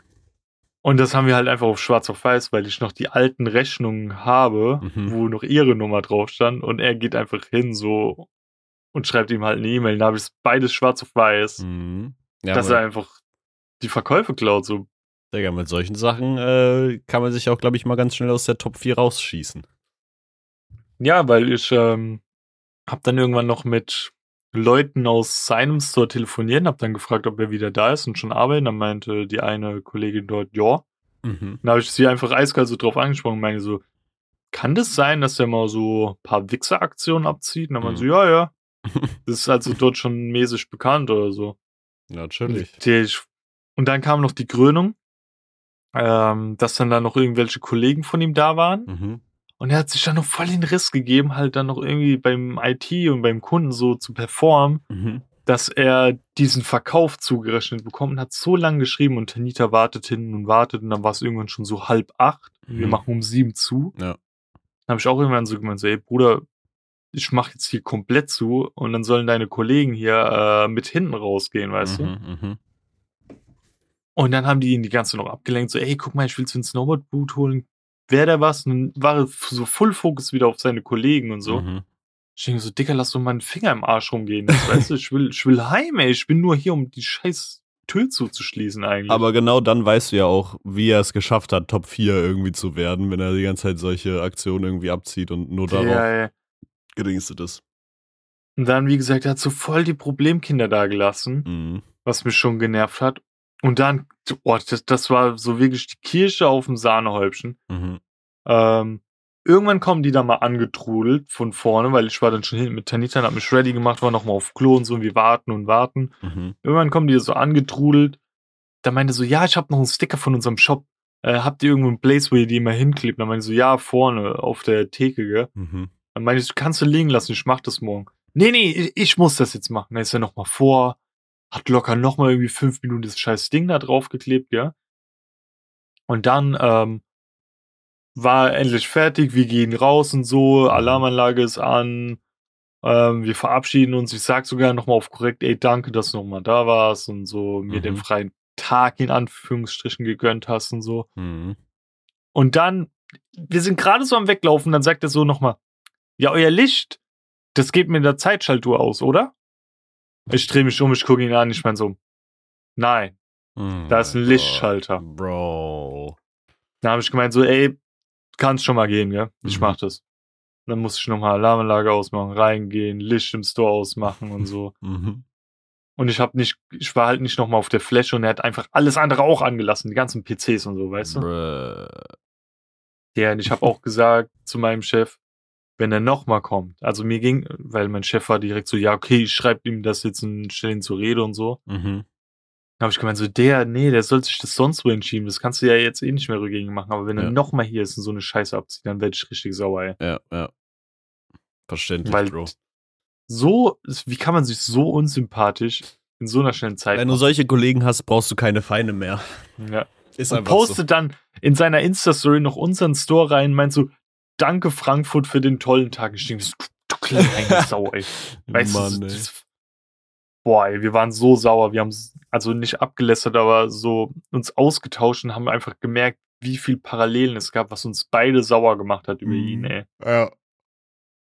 Speaker 2: Und das haben wir halt einfach auf schwarz auf weiß, weil ich noch die alten Rechnungen habe,
Speaker 1: Mhm.
Speaker 2: wo noch ihre Nummer drauf stand. Und er geht einfach hin so und schreibt ihm halt eine E-Mail. Da habe ich beides schwarz auf weiß,
Speaker 1: Mhm. Ja,
Speaker 2: dass er einfach die Verkäufe klaut. So,
Speaker 1: Digga, mit solchen Sachen äh, kann man sich auch, glaube ich, mal ganz schnell aus der Top 4 rausschießen.
Speaker 2: Ja, weil ich ähm, habe dann irgendwann noch mit Leuten aus seinem Store telefoniert, habe dann gefragt, ob er wieder da ist und schon arbeitet. Dann meinte die eine Kollegin dort, ja.
Speaker 1: Mhm.
Speaker 2: Dann habe ich sie einfach eiskalt so drauf angesprochen und meine so, kann das sein, dass der mal so ein paar Wichser-Aktionen abzieht? Und dann meinte
Speaker 1: Mhm.
Speaker 2: so, ja, ja. Das ist also dort schon mäßig bekannt oder so.
Speaker 1: Natürlich.
Speaker 2: Und dann kam noch die Krönung, ähm, dass dann da noch irgendwelche Kollegen von ihm da waren.
Speaker 1: Mhm.
Speaker 2: Und er hat sich dann noch voll den Riss gegeben, halt dann noch irgendwie beim IT und beim Kunden so zu performen,
Speaker 1: Mhm.
Speaker 2: dass er diesen Verkauf zugerechnet bekommt und hat so lange geschrieben und Tanita wartet hin und wartet und dann war es irgendwann schon so halb acht. und Wir
Speaker 1: Mhm.
Speaker 2: machen um sieben zu.
Speaker 1: Ja.
Speaker 2: Dann habe ich auch irgendwann so gemeint, so, ey Bruder, ich mache jetzt hier komplett zu und dann sollen deine Kollegen hier äh, mit hinten rausgehen, weißt du?
Speaker 1: Mhm. Mhm.
Speaker 2: Und dann haben die ihn die ganze Zeit noch abgelenkt, so, ey, guck mal, ich will so ein Snowboard-Boot holen. Wäre da was? Und dann war er so Full Focus wieder auf seine Kollegen und so.
Speaker 1: Mhm.
Speaker 2: Ich denke so, Dicker, lass doch mal einen Finger im Arsch rumgehen. Jetzt, weißt du, ich will, ich will heim, ey. Ich bin nur hier, um die scheiß Tür zuzuschließen eigentlich.
Speaker 1: Aber genau dann weißt du ja auch, wie er es geschafft hat, Top 4 irgendwie zu werden, wenn er die ganze Zeit solche Aktionen irgendwie abzieht und nur darauf
Speaker 2: ja, ja.
Speaker 1: Gedingstet ist.
Speaker 2: Und dann, wie gesagt, er hat so voll die Problemkinder da gelassen,
Speaker 1: Mhm.
Speaker 2: was mich schon genervt hat. Und dann, oh, das, das war so wirklich die Kirsche auf dem Sahnehäubchen.
Speaker 1: Mhm.
Speaker 2: Ähm, irgendwann kommen die da mal angetrudelt von vorne, weil ich war dann schon hinten mit Tanita und hab mich ready gemacht, war nochmal auf Klo und so und wir warten und warten.
Speaker 1: Mhm.
Speaker 2: Irgendwann kommen die so angetrudelt. Da meinte so, ja, ich habe noch einen Sticker von unserem Shop. Äh, habt ihr irgendwo einen Place, wo ihr die immer hinklebt? Dann meinte so, ja, vorne auf der Theke, gell?
Speaker 1: Mhm.
Speaker 2: Dann meinte ich, kannst du liegen lassen, ich mach das morgen. Nee, nee, ich, muss das jetzt machen. Dann ist er nochmal vor, hat locker nochmal irgendwie fünf Minuten das scheiß Ding da draufgeklebt, ja. Und dann ähm, war er endlich fertig, wir gehen raus und so, Alarmanlage ist an, ähm, wir verabschieden uns. Ich sag sogar nochmal auf korrekt, ey, danke, dass du nochmal da warst und so, mir
Speaker 1: Mhm.
Speaker 2: den freien Tag in Anführungsstrichen gegönnt hast und so.
Speaker 1: Mhm.
Speaker 2: Und dann, wir sind gerade so am Weglaufen, dann sagt er so nochmal, ja, euer Licht, das geht mit der Zeitschaltuhr aus, oder? Ich drehe mich um, ich gucke ihn an, ich meine so, nein,
Speaker 1: Mhm.
Speaker 2: da ist ein. Lichtschalter.
Speaker 1: Bro.
Speaker 2: Dann habe ich gemeint so, ey, kannst schon mal gehen, gell? Ich
Speaker 1: Mhm.
Speaker 2: mach das. Dann muss ich nochmal Alarmanlage ausmachen, reingehen, Licht im Store ausmachen und so.
Speaker 1: Mhm.
Speaker 2: Und ich habe nicht, ich war halt nicht nochmal auf der Fläche und er hat einfach alles andere auch angelassen, die ganzen PCs und so, weißt du?
Speaker 1: Bruh.
Speaker 2: Ja, und ich habe auch gesagt zu meinem Chef, wenn er nochmal kommt, also mir ging, weil mein Chef war direkt so, ja, okay, ich schreibe ihm das jetzt und stelle ihn zur Rede und so.
Speaker 1: Mhm.
Speaker 2: Dann habe ich gemeint, so, der, nee, der soll sich das sonst wo entschieden, das kannst du ja jetzt eh nicht mehr rückgängig machen, aber wenn
Speaker 1: Ja.
Speaker 2: er nochmal hier ist und so eine Scheiße abzieht, dann werde ich richtig sauer, ey.
Speaker 1: Ja, ja. Verständlich,
Speaker 2: Weil
Speaker 1: Bro.
Speaker 2: so, wie kann man sich so unsympathisch in so einer schnellen Zeit
Speaker 1: Wenn du solche Kollegen hast, brauchst du keine Feinde mehr.
Speaker 2: Ja.
Speaker 1: Ist
Speaker 2: Und
Speaker 1: einfach so.
Speaker 2: postet dann in seiner Insta-Story noch unseren Store rein, meint so, danke Frankfurt für den tollen Tag. Ich denke, so, du, kleine Sau, ey. Weißt
Speaker 1: Mann,
Speaker 2: du,
Speaker 1: ey.
Speaker 2: boah, ey, wir waren so sauer. Wir haben also nicht abgelästert, aber so uns ausgetauscht und haben einfach gemerkt, wie viel Parallelen es gab, was uns beide sauer gemacht hat über
Speaker 1: Mhm.
Speaker 2: ihn, ey.
Speaker 1: Ja.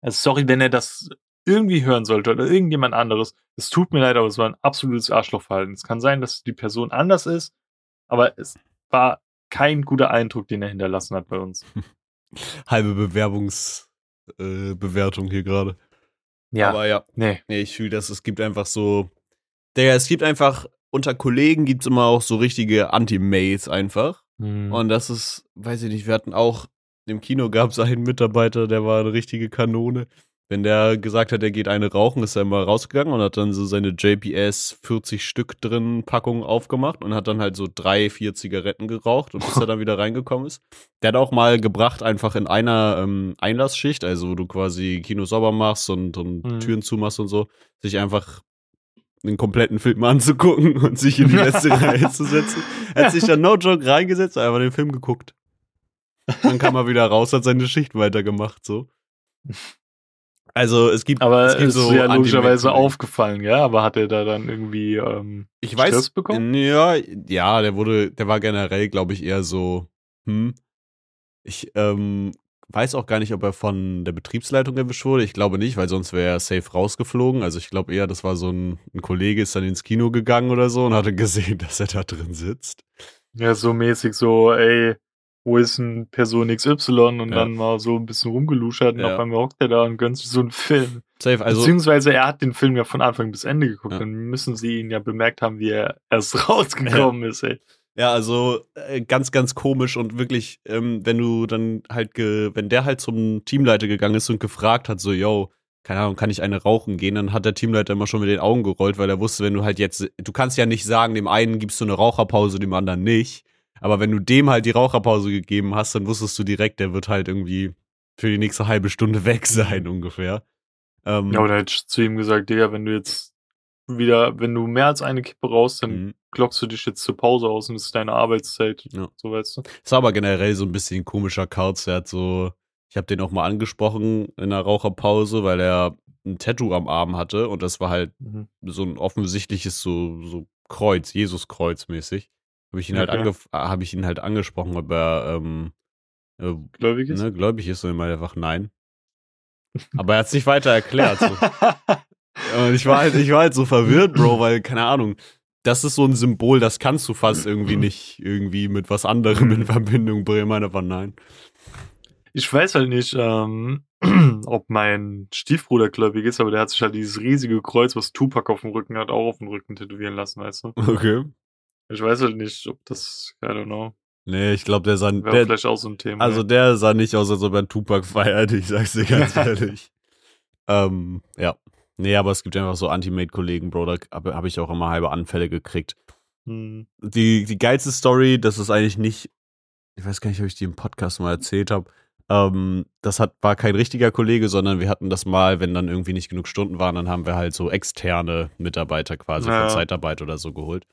Speaker 2: Also sorry, wenn er das irgendwie hören sollte oder irgendjemand anderes. Es tut mir leid, aber es war ein absolutes Arschlochverhalten. Es kann sein, dass die Person anders ist, aber es war kein guter Eindruck, den er hinterlassen hat bei uns.
Speaker 1: Halbe Bewerbungsbewertung äh, hier gerade.
Speaker 2: Ja,
Speaker 1: Aber ja,
Speaker 2: nee.
Speaker 1: nee, ich fühle das. Es gibt einfach so. Digga, es gibt einfach, unter Kollegen gibt es immer auch so richtige Anti-Mates einfach.
Speaker 2: Hm.
Speaker 1: Und das ist, weiß ich nicht, wir hatten auch, im Kino gab es einen Mitarbeiter, der war eine richtige Kanone. Wenn der gesagt hat, er geht eine rauchen, ist er immer rausgegangen und hat dann so seine JPS 40 Stück drin Packung aufgemacht und hat dann halt so drei, vier Zigaretten geraucht und bis er dann wieder reingekommen ist. Der hat auch mal gebracht, einfach in einer ähm, Einlassschicht, also wo du quasi Kino sauber machst und, und
Speaker 2: Mhm.
Speaker 1: Türen zumachst und so, sich einfach den kompletten Film anzugucken und sich in die letzte Reihe zu setzen. Er hat sich dann no joke reingesetzt, einfach den Film geguckt. Dann kam er wieder raus, hat seine Schicht weitergemacht, so. Also es gibt,
Speaker 2: Aber
Speaker 1: es gibt
Speaker 2: ist
Speaker 1: so
Speaker 2: ja logischerweise aufgefallen, ja. Aber hat er da dann irgendwie ähm,
Speaker 1: Ich
Speaker 2: Stress
Speaker 1: weiß,
Speaker 2: bekommen?
Speaker 1: Ja, ja, der wurde, der war generell, glaube ich, eher so, hm. Ich ähm, weiß auch gar nicht, ob er von der Betriebsleitung erwischt wurde. Ich glaube nicht, weil sonst wäre er safe rausgeflogen. Also ich glaube eher, das war so ein, ein Kollege ist dann ins Kino gegangen oder so und hatte gesehen, dass er da drin sitzt.
Speaker 2: Ja, so mäßig so, ey, wo ist denn Person XY? Und
Speaker 1: Ja.
Speaker 2: dann mal so ein bisschen rumgeluschert und
Speaker 1: Ja.
Speaker 2: auf einmal hockt er da und gönnt sich so einen Film.
Speaker 1: Safe, also
Speaker 2: Beziehungsweise er hat den Film ja von Anfang bis Ende geguckt.
Speaker 1: Ja.
Speaker 2: Dann müssen sie ihn ja bemerkt haben, wie er erst rausgekommen ist, ey.
Speaker 1: Ja, also äh, ganz, ganz komisch und wirklich, ähm, wenn du dann halt, ge wenn der halt zum Teamleiter gegangen ist und gefragt hat, so, yo, keine Ahnung, kann ich eine rauchen gehen, dann hat der Teamleiter immer schon mit den Augen gerollt, weil er wusste, wenn du halt jetzt, du kannst ja nicht sagen, dem einen gibst du eine Raucherpause, dem anderen nicht. Aber wenn du dem halt die Raucherpause gegeben hast, dann wusstest du direkt, der wird halt irgendwie für die nächste halbe Stunde weg sein, ungefähr. Ähm,
Speaker 2: Ja, oder hätte ich zu ihm gesagt, Digga, wenn du jetzt wieder, wenn du mehr als eine Kippe raus, dann
Speaker 1: mhm.
Speaker 2: glockst du dich jetzt zur Pause aus und das ist deine Arbeitszeit.
Speaker 1: Ja.
Speaker 2: So weißt du.
Speaker 1: Ist aber generell so ein bisschen ein komischer Kauz. Der hat so, ich habe den auch mal angesprochen in der Raucherpause, weil er ein Tattoo am Arm hatte und das war halt
Speaker 2: Mhm.
Speaker 1: so ein offensichtliches so, so Kreuz, Jesus-Kreuz mäßig. Habe ich ihn halt
Speaker 2: Okay.
Speaker 1: angef habe ich ihn halt angesprochen, ob er ähm, äh,
Speaker 2: Gläubig ist?
Speaker 1: ne, gläubig ist und er meinte einfach nein. Aber er hat es nicht weiter erklärt. So. Und ich war halt, ich war halt so verwirrt, Bro, weil, keine Ahnung, das ist so ein Symbol, das kannst du fast irgendwie nicht irgendwie mit was anderem in Verbindung bringen. Meiner war nein.
Speaker 2: Ich weiß halt nicht, ähm, ob mein Stiefbruder gläubig ist, aber der hat sich halt dieses riesige Kreuz, was Tupac auf dem Rücken hat, auch auf dem Rücken tätowieren lassen, weißt du?
Speaker 1: Okay.
Speaker 2: Ich weiß halt nicht, ob das, I don't know,
Speaker 1: Nee, ich glaube, der sah,
Speaker 2: wäre
Speaker 1: der,
Speaker 2: vielleicht auch so ein Thema.
Speaker 1: also der sah nicht aus, als ob er einen Tupac feiert, ich sag's dir ganz ehrlich. ähm, ja. Nee, aber es gibt einfach so Anti-Made-Kollegen, Bro, da habe hab ich auch immer halbe Anfälle gekriegt.
Speaker 2: Hm.
Speaker 1: die, die geilste Story, das ist eigentlich nicht, ich weiß gar nicht, ob ich die im Podcast mal erzählt habe. Ähm, das hat, war kein richtiger Kollege, sondern wir hatten das mal, wenn dann irgendwie nicht genug Stunden waren, dann haben wir halt so externe Mitarbeiter quasi
Speaker 2: Ja.
Speaker 1: von Zeitarbeit oder so geholt.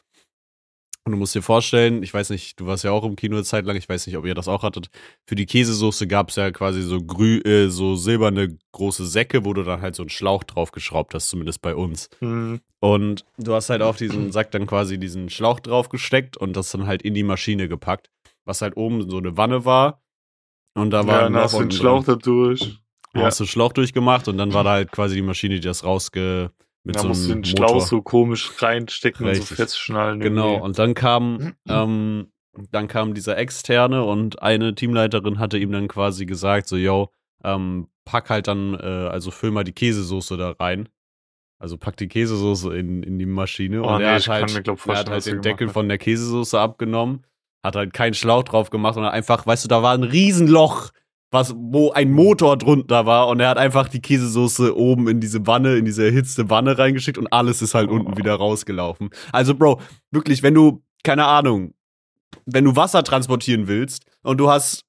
Speaker 1: Und du musst dir vorstellen, ich weiß nicht, du warst ja auch im Kino eine Zeit lang, ich weiß nicht, ob ihr das auch hattet. Für die Käsesoße gab es ja quasi so grü äh, so silberne große Säcke, wo du dann halt so einen Schlauch draufgeschraubt hast, zumindest bei uns.
Speaker 2: Hm.
Speaker 1: Und du hast halt auf diesen Sack dann quasi diesen Schlauch drauf gesteckt und das dann halt in die Maschine gepackt, was halt oben so eine Wanne war. Und da war
Speaker 2: Ja, dann hast du den Schlauch
Speaker 1: drin.
Speaker 2: da durch. Ja.
Speaker 1: hast du Schlauch durchgemacht und dann war da halt quasi die Maschine, die das rausge mit
Speaker 2: Da
Speaker 1: so
Speaker 2: musst du den
Speaker 1: Motor.
Speaker 2: Schlauch so komisch reinstecken und
Speaker 1: Richtig.
Speaker 2: so festschnallen.
Speaker 1: Genau,
Speaker 2: irgendwie.
Speaker 1: und dann kam, ähm, dann kam dieser Externe und eine Teamleiterin hatte ihm dann quasi gesagt, so, yo, ähm, pack halt dann, äh, also füll mal die Käsesoße da rein. Also pack die Käsesoße in, in die Maschine
Speaker 2: Oh
Speaker 1: und
Speaker 2: nee,
Speaker 1: er
Speaker 2: ich
Speaker 1: hat
Speaker 2: kann
Speaker 1: halt,
Speaker 2: mir, glaub,
Speaker 1: er hat halt den Deckel
Speaker 2: hat.
Speaker 1: von der Käsesoße abgenommen, hat halt keinen Schlauch drauf gemacht, sondern einfach, weißt du, da war ein Riesenloch, was, wo ein Motor drunter war und er hat einfach die Käsesoße oben in diese Wanne, in diese erhitzte Wanne reingeschickt und alles ist halt
Speaker 2: Oh.
Speaker 1: unten wieder rausgelaufen. Also, Bro, wirklich, wenn du, keine Ahnung, wenn du Wasser transportieren willst und du hast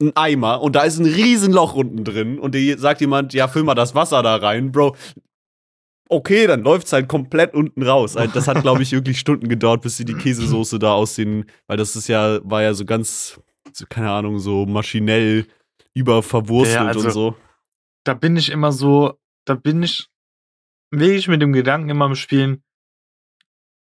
Speaker 1: einen Eimer und da ist ein Riesenloch unten drin und dir sagt jemand, ja, füll mal das Wasser da rein, Bro. Okay, dann läuft's halt komplett unten raus. Also, Das hat, glaube ich, wirklich Stunden gedauert, bis sie die Käsesoße da aus den, weil das ist ja, war ja so ganz, so, keine Ahnung, so maschinell überverwurstelt
Speaker 2: Ja, also-
Speaker 1: und so.
Speaker 2: da bin ich immer so, da bin ich wirklich mit dem Gedanken immer am Spielen,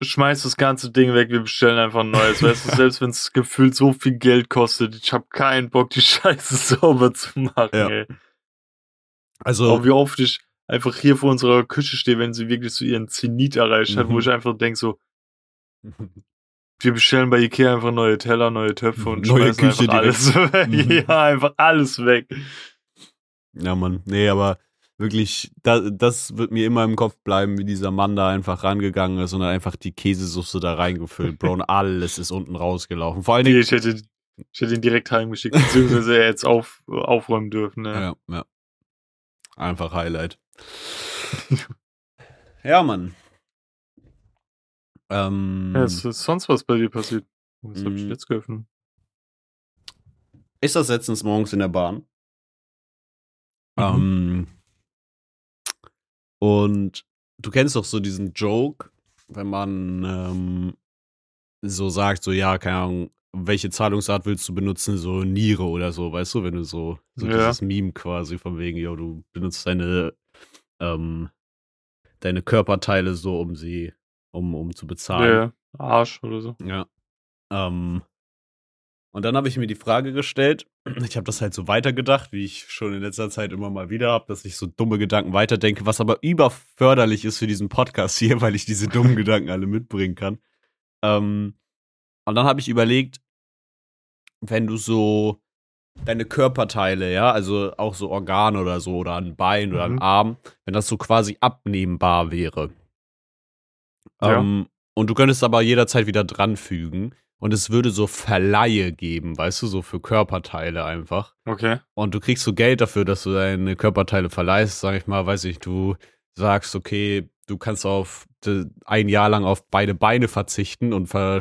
Speaker 2: schmeiß das ganze Ding weg, wir bestellen einfach ein neues. weißt du, selbst wenn es gefühlt so viel Geld kostet, ich habe keinen Bock, die Scheiße sauber zu machen,
Speaker 1: Ja.
Speaker 2: ey.
Speaker 1: Also,
Speaker 2: Auch wie oft ich einfach hier vor unserer Küche stehe, wenn sie wirklich so ihren Zenit erreicht hat,
Speaker 1: Mhm.
Speaker 2: wo ich einfach denke so, wir bestellen bei Ikea einfach neue Teller, neue Töpfe und
Speaker 1: Neue
Speaker 2: schmeißen
Speaker 1: Küche
Speaker 2: einfach alles weg.
Speaker 1: Mhm.
Speaker 2: Ja, einfach alles weg.
Speaker 1: Ja, Mann. Nee, aber wirklich, da, das wird mir immer im Kopf bleiben, wie dieser Mann da einfach rangegangen ist und hat einfach die Käsesoße da reingefüllt, Bro. Und alles ist unten rausgelaufen. Vor allen Dingen.
Speaker 2: ich hätte, ich hätte ihn direkt heimgeschickt, beziehungsweise er jetzt auf, aufräumen dürfen. Ne?
Speaker 1: Ja, ja. Einfach Highlight. ja, Mann. Ähm,
Speaker 2: Ja, ist, ist sonst was bei dir passiert? Was hab ich
Speaker 1: Mhm.
Speaker 2: jetzt geöffnet?
Speaker 1: ist das letztens morgens in der Bahn?
Speaker 2: Mhm.
Speaker 1: Ähm, und du kennst doch so diesen Joke, wenn man ähm, so sagt, so ja, keine Ahnung, welche Zahlungsart willst du benutzen, so Niere oder so, weißt du, wenn du so, so
Speaker 2: Ja.
Speaker 1: dieses Meme quasi von wegen, ja, du benutzt deine, ähm, deine Körperteile so, um sie, um, um zu bezahlen.
Speaker 2: Ja, Arsch oder so.
Speaker 1: Ja. Ähm, und dann habe ich mir die Frage gestellt, ich habe das halt so weitergedacht, wie ich schon in letzter Zeit immer mal wieder habe, dass ich so dumme Gedanken weiterdenke, was aber überförderlich ist für diesen Podcast hier, weil ich diese dummen Gedanken alle mitbringen kann. Ähm, und dann habe ich überlegt, wenn du so deine Körperteile, ja, also auch so Organe oder so, oder ein Bein oder ein
Speaker 2: Mhm.
Speaker 1: Arm, wenn das so quasi abnehmbar wäre.
Speaker 2: Ja.
Speaker 1: Ähm, und du könntest aber jederzeit wieder dranfügen. Und es würde so Verleihe geben, weißt du, so für Körperteile einfach.
Speaker 2: Okay.
Speaker 1: Und du kriegst so Geld dafür, dass du deine Körperteile verleihst, sag ich mal, weiß ich, du sagst, okay, du kannst auf ein Jahr lang auf beide Beine verzichten und äh,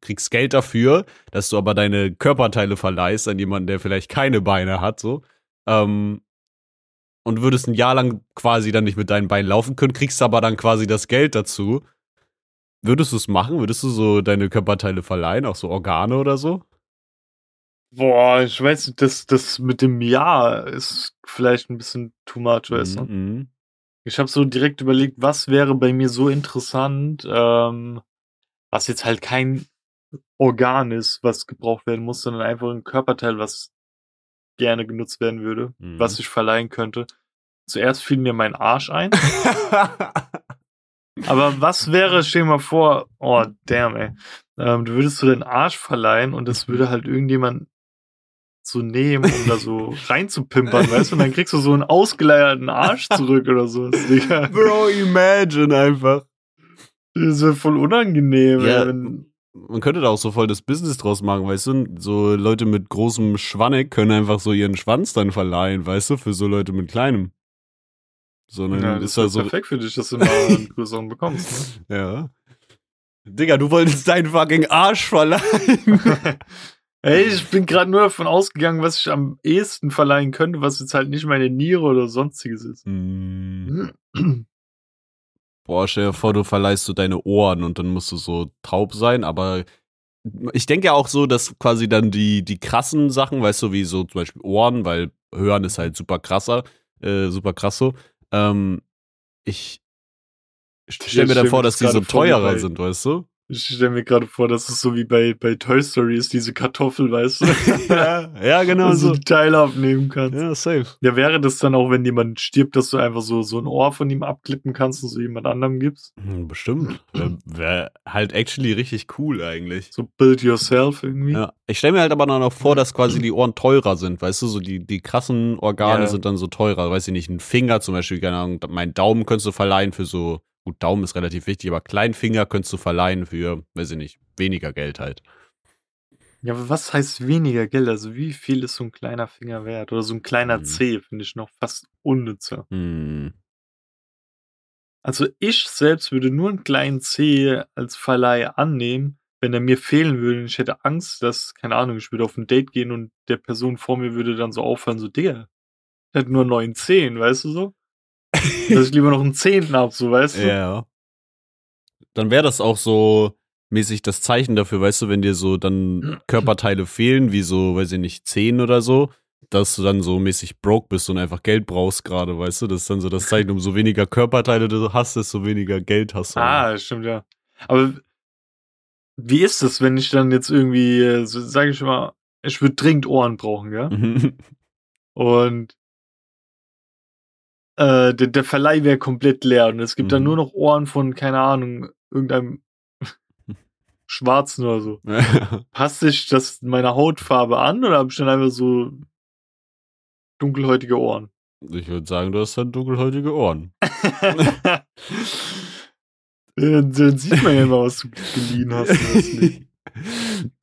Speaker 1: kriegst Geld dafür, dass du aber deine Körperteile verleihst an jemanden, der vielleicht keine Beine hat, so. Ähm, und würdest ein Jahr lang quasi dann nicht mit deinen Beinen laufen können, kriegst aber dann quasi das Geld dazu. Würdest du es machen? Würdest du so deine Körperteile verleihen, auch so Organe oder so?
Speaker 2: Boah, ich weiß nicht, das, das mit dem Jahr ist vielleicht ein bisschen too much, weißt du?
Speaker 1: Mhm.
Speaker 2: Ich habe so direkt überlegt, was wäre bei mir so interessant, ähm, was jetzt halt kein Organ ist, was gebraucht werden muss, sondern einfach ein Körperteil, was gerne genutzt werden würde,
Speaker 1: Mhm.
Speaker 2: was ich verleihen könnte. Zuerst fiel mir mein Arsch ein. Aber was wäre, stell dir mal vor, oh damn, ey. Ähm, du würdest so deinen Arsch verleihen und das würde halt irgendjemand so nehmen, um da so reinzupimpern, weißt du? Und dann kriegst du so einen ausgeleierten Arsch zurück oder so.
Speaker 1: Bro, imagine einfach.
Speaker 2: Das wäre voll unangenehm,
Speaker 1: Ja.
Speaker 2: ey.
Speaker 1: Man könnte da auch so voll das Business draus machen, weißt du? So Leute mit großem Schwanneck können einfach so ihren Schwanz dann verleihen, weißt du, für so Leute mit kleinem. So, dann
Speaker 2: ja,
Speaker 1: ist
Speaker 2: das
Speaker 1: da
Speaker 2: ist
Speaker 1: so.
Speaker 2: perfekt für dich, dass du mal einen größeren bekommst.
Speaker 1: Ja. Digga, du wolltest deinen fucking Arsch verleihen.
Speaker 2: Ne? Ey, ich bin gerade nur davon ausgegangen, was ich am ehesten verleihen könnte, was jetzt halt nicht meine Niere oder sonstiges ist.
Speaker 1: Hm. Boah, stell dir vor, du verleihst so deine Ohren und dann musst du so taub sein, aber ich denke ja auch so, dass quasi dann die, die krassen Sachen, weißt du, wie so zum Beispiel Ohren, weil Hören ist halt super krasser, äh, super krass so. Ähm, ich stell mir dann vor, dass
Speaker 2: das
Speaker 1: die so teurer sind, weißt du?
Speaker 2: Ich stelle mir gerade vor, dass es so wie bei, bei Toy Story ist, diese Kartoffel, weißt du?
Speaker 1: ja, ja, genau
Speaker 2: dass du
Speaker 1: so.
Speaker 2: die Teile abnehmen kannst.
Speaker 1: Ja, safe.
Speaker 2: Ja, wäre das dann auch, wenn jemand stirbt, dass du einfach so, so ein Ohr von ihm abklippen kannst und so jemand anderem gibst?
Speaker 1: Hm, Bestimmt. Wäre wär halt actually richtig cool eigentlich.
Speaker 2: So build yourself irgendwie?
Speaker 1: Ja, ich stelle mir halt aber dann auch vor, dass quasi die Ohren teurer sind, weißt du, so die, die krassen Organe
Speaker 2: Ja.
Speaker 1: sind dann so teurer, weiß ich nicht, ein Finger zum Beispiel, keine Ahnung, mein Daumen könntest du verleihen für so, gut, Daumen ist relativ wichtig, aber Kleinfinger könntest du verleihen für, weiß ich nicht, weniger Geld halt.
Speaker 2: Ja, aber was heißt weniger Geld? Also wie viel ist so ein kleiner Finger wert? Oder so ein kleiner
Speaker 1: Hm.
Speaker 2: Zeh, finde ich noch fast unnützer.
Speaker 1: Hm.
Speaker 2: Also ich selbst würde nur einen kleinen Zeh als Verleih annehmen, wenn er mir fehlen würde. Ich hätte Angst, dass, keine Ahnung, ich würde auf ein Date gehen und der Person vor mir würde dann so auffallen, so, Digga, der hat nur neun Zehen, weißt du so? Dass ich lieber noch einen Zehnten hab, so, weißt du?
Speaker 1: Ja. Dann wäre das auch so mäßig das Zeichen dafür, weißt du, wenn dir so dann Körperteile fehlen, wie so, weiß ich nicht, Zehen oder so, dass du dann so mäßig broke bist und einfach Geld brauchst gerade, weißt du? Das ist dann so das Zeichen, umso weniger Körperteile du hast, desto weniger Geld hast du.
Speaker 2: Ah, stimmt, ja. Aber wie ist das, wenn ich dann jetzt irgendwie, äh, so, sage ich mal, ich würde dringend Ohren brauchen, gell?
Speaker 1: Mhm.
Speaker 2: Und äh, der, der Verleih wäre komplett leer und es gibt dann
Speaker 1: Mhm.
Speaker 2: nur noch Ohren von, keine Ahnung, irgendeinem Schwarzen oder so. Passt sich das meiner Hautfarbe an oder habe ich dann einfach so dunkelhäutige Ohren?
Speaker 1: ich würde sagen, du hast dann dunkelhäutige Ohren.
Speaker 2: dann, dann sieht man ja immer, was du geliehen hast.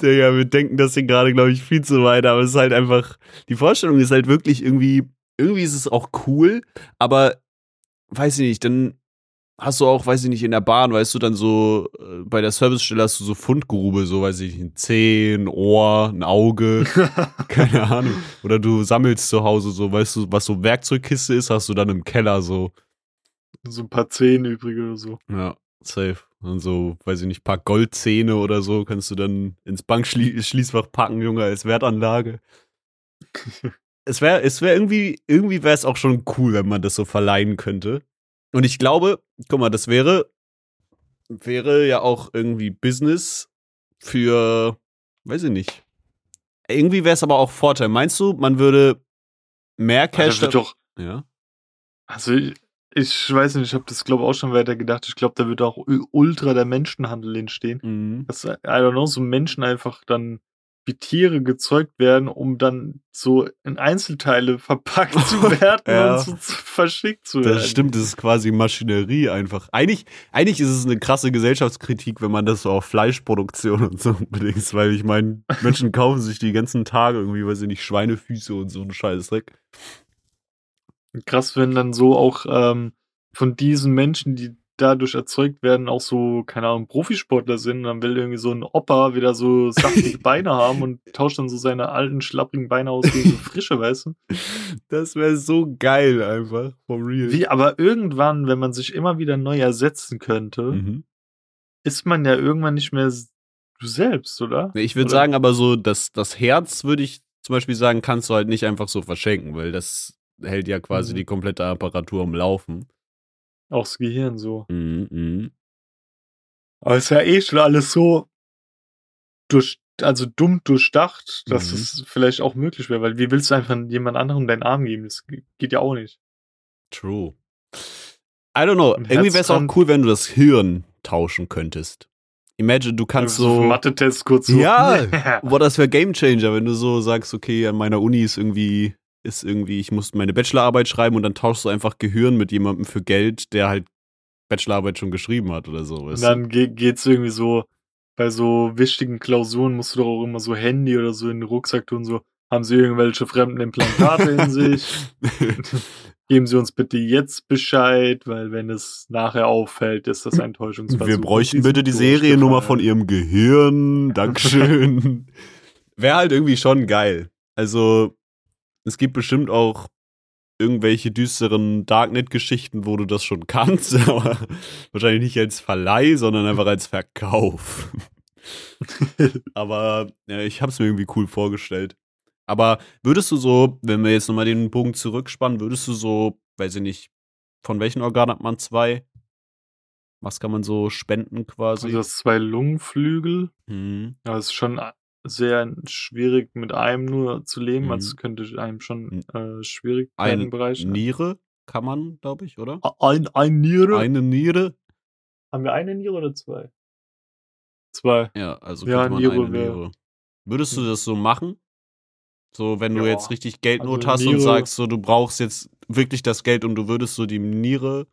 Speaker 1: Digga, wir denken das hier gerade, glaube ich, viel zu weit, aber es ist halt einfach, die Vorstellung ist halt wirklich irgendwie, irgendwie ist es auch cool, aber weiß ich nicht, dann hast du auch, weiß ich nicht, in der Bahn, weißt du, dann so, äh, bei der Servicestelle hast du so Fundgrube, so, weiß ich nicht, ein Zeh, ein Ohr, ein Auge, keine Ahnung. Oder du sammelst zu Hause so, weißt du, was so Werkzeugkiste ist, hast du dann im Keller so.
Speaker 2: so ein paar Zehen übrig oder so.
Speaker 1: Ja. safe. Und so, weiß ich nicht, paar Goldzähne oder so kannst du dann ins Bankschließfach packen, Junge, als Wertanlage. es wäre, es wäre irgendwie, irgendwie wäre es auch schon cool, wenn man das so verleihen könnte. Und ich glaube, guck mal, das wäre, wäre ja auch irgendwie Business für, weiß ich nicht. Irgendwie wäre es aber auch Vorteil. Meinst du, man würde mehr Cash.
Speaker 2: Also doch,
Speaker 1: ja.
Speaker 2: Also ich, ich weiß nicht, ich habe das glaube auch schon weiter gedacht. Ich glaube, da wird auch ultra der Menschenhandel entstehen.
Speaker 1: Mhm.
Speaker 2: Dass, I don't know, so Menschen einfach dann wie Tiere gezeugt werden, um dann so in Einzelteile verpackt zu werden
Speaker 1: Ja.
Speaker 2: und so verschickt zu werden.
Speaker 1: Das stimmt, das ist quasi Maschinerie einfach. Eigentlich, eigentlich ist es eine krasse Gesellschaftskritik, wenn man das so auf Fleischproduktion und so bedingt, weil ich meine, Menschen kaufen sich die ganzen Tage irgendwie, weiß ich nicht, Schweinefüße und so ein Scheißdreck.
Speaker 2: Krass, wenn dann so auch ähm, von diesen Menschen, die dadurch erzeugt werden, auch so, keine Ahnung, Profisportler sind. Dann will irgendwie so ein Opa wieder so saftige Beine haben und tauscht dann so seine alten, schlapprigen Beine aus gegen so frische, weißt du?
Speaker 1: Das wäre so geil einfach, vom Real.
Speaker 2: Wie, aber irgendwann, wenn man sich immer wieder neu ersetzen könnte,
Speaker 1: Mhm.
Speaker 2: ist man ja irgendwann nicht mehr du selbst, oder?
Speaker 1: Ich würde sagen, aber so, das, das Herz würde ich zum Beispiel sagen, kannst du halt nicht einfach so verschenken, weil das hält ja quasi
Speaker 2: Mhm.
Speaker 1: die komplette Apparatur am Laufen.
Speaker 2: Auch das Gehirn so.
Speaker 1: Mhm, mhm.
Speaker 2: Aber ist ja eh schon alles so durch, also dumm durchdacht, dass
Speaker 1: Mhm.
Speaker 2: es vielleicht auch möglich wäre, weil wie willst du einfach jemand anderem deinen Arm geben? Das ge- geht ja auch nicht.
Speaker 1: True. I don't know.
Speaker 2: Ein
Speaker 1: Irgendwie wäre es auch cool, wenn du das Hirn tauschen könntest. Imagine, du kannst so.
Speaker 2: Mathe-Test kurz so.
Speaker 1: Ja. Boah, das wäre Gamechanger, wenn du so sagst, okay, an meiner Uni ist irgendwie, ist irgendwie, ich muss meine Bachelorarbeit schreiben und dann tauschst du einfach Gehirn mit jemandem für Geld, der halt Bachelorarbeit schon geschrieben hat oder so.
Speaker 2: Und dann ge geht's irgendwie so, bei so wichtigen Klausuren musst du doch auch immer so Handy oder so in den Rucksack tun, so, haben sie irgendwelche fremden Implantate in sich? Geben Sie uns bitte jetzt Bescheid, weil wenn es nachher auffällt, ist das ein Täuschungsversuch.
Speaker 1: Wir bräuchten bitte die Seriennummer von ihrem Gehirn. Dankeschön. Wäre halt irgendwie schon geil. Also, es gibt bestimmt auch irgendwelche düsteren Darknet-Geschichten, wo du das schon kannst, aber wahrscheinlich nicht als Verleih, sondern einfach als Verkauf. aber ja, ich habe es mir irgendwie cool vorgestellt. Aber würdest du so, wenn wir jetzt nochmal den Bogen zurückspannen, würdest du so, weiß ich nicht, von welchen Organen hat man zwei? Was kann man so spenden quasi?
Speaker 2: Also das zwei Lungenflügel.
Speaker 1: hm.
Speaker 2: Aber es ist schon sehr schwierig, mit einem nur zu leben.
Speaker 1: Mhm.
Speaker 2: Also es könnte einem schon äh, schwierig werden im Bereich.
Speaker 1: Niere kann man, glaube ich, oder?
Speaker 2: Ein, ein Niere?
Speaker 1: Eine Niere?
Speaker 2: Haben wir eine Niere oder zwei? Zwei.
Speaker 1: Ja, also
Speaker 2: Ja,
Speaker 1: könnte man
Speaker 2: Niere
Speaker 1: eine
Speaker 2: wär-
Speaker 1: Niere. Würdest du das so machen? So, wenn du
Speaker 2: Ja,
Speaker 1: jetzt richtig Geldnot
Speaker 2: also
Speaker 1: hast und
Speaker 2: Niere-
Speaker 1: sagst, so, du brauchst jetzt wirklich das Geld und du würdest so die Niere.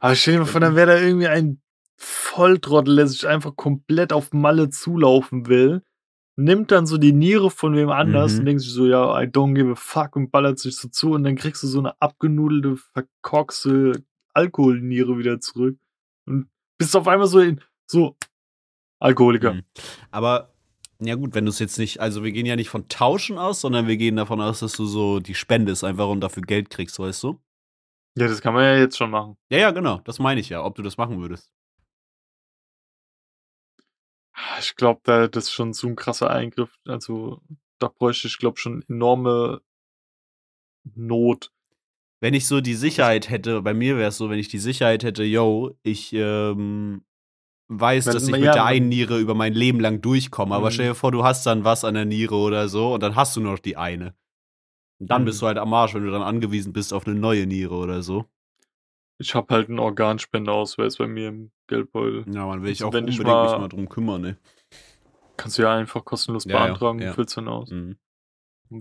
Speaker 2: Aber stell dir mal vor, dann wäre da irgendwie ein Volltrottel, der sich einfach komplett auf Malle zulaufen will, nimmt dann so die Niere von wem anders
Speaker 1: Mhm.
Speaker 2: und denkt sich so, ja, I don't give a fuck und ballert sich so zu und dann kriegst du so eine abgenudelte, verkorkste Alkoholniere wieder zurück und bist auf einmal so in, so Alkoholiker.
Speaker 1: Mhm. Aber, ja gut, wenn du es jetzt nicht, also wir gehen ja nicht von Tauschen aus, sondern wir gehen davon aus, dass du so die spendest einfach und dafür Geld kriegst, weißt du?
Speaker 2: Ja, das kann man ja jetzt schon machen.
Speaker 1: Ja, ja, genau, das meine ich ja, ob du das machen würdest.
Speaker 2: Ich glaube, da das ist schon so ein krasser Eingriff. Also, da bräuchte ich, glaube schon enorme Not.
Speaker 1: Wenn ich so die Sicherheit hätte, bei mir wäre es so, wenn ich die Sicherheit hätte, yo, ich ähm, weiß,
Speaker 2: Wenn-
Speaker 1: dass ich
Speaker 2: ja,
Speaker 1: mit der einen Niere über mein Leben lang durchkomme. Aber
Speaker 2: Mhm.
Speaker 1: stell dir vor, du hast dann was an der Niere oder so und dann hast du nur noch die eine. Und dann
Speaker 2: Mhm.
Speaker 1: bist du halt am Arsch, wenn du dann angewiesen bist auf eine neue Niere oder so.
Speaker 2: Ich habe halt einen Organspendeausweis bei mir im Geldbeutel.
Speaker 1: Ja, man will ich
Speaker 2: Also
Speaker 1: auch
Speaker 2: wenn ich
Speaker 1: unbedingt mich
Speaker 2: mal-
Speaker 1: mal drum kümmern, ne?
Speaker 2: Kannst du ja einfach kostenlos
Speaker 1: Ja, ja,
Speaker 2: beantragen
Speaker 1: ja.
Speaker 2: und füllst dann aus.
Speaker 1: Mhm.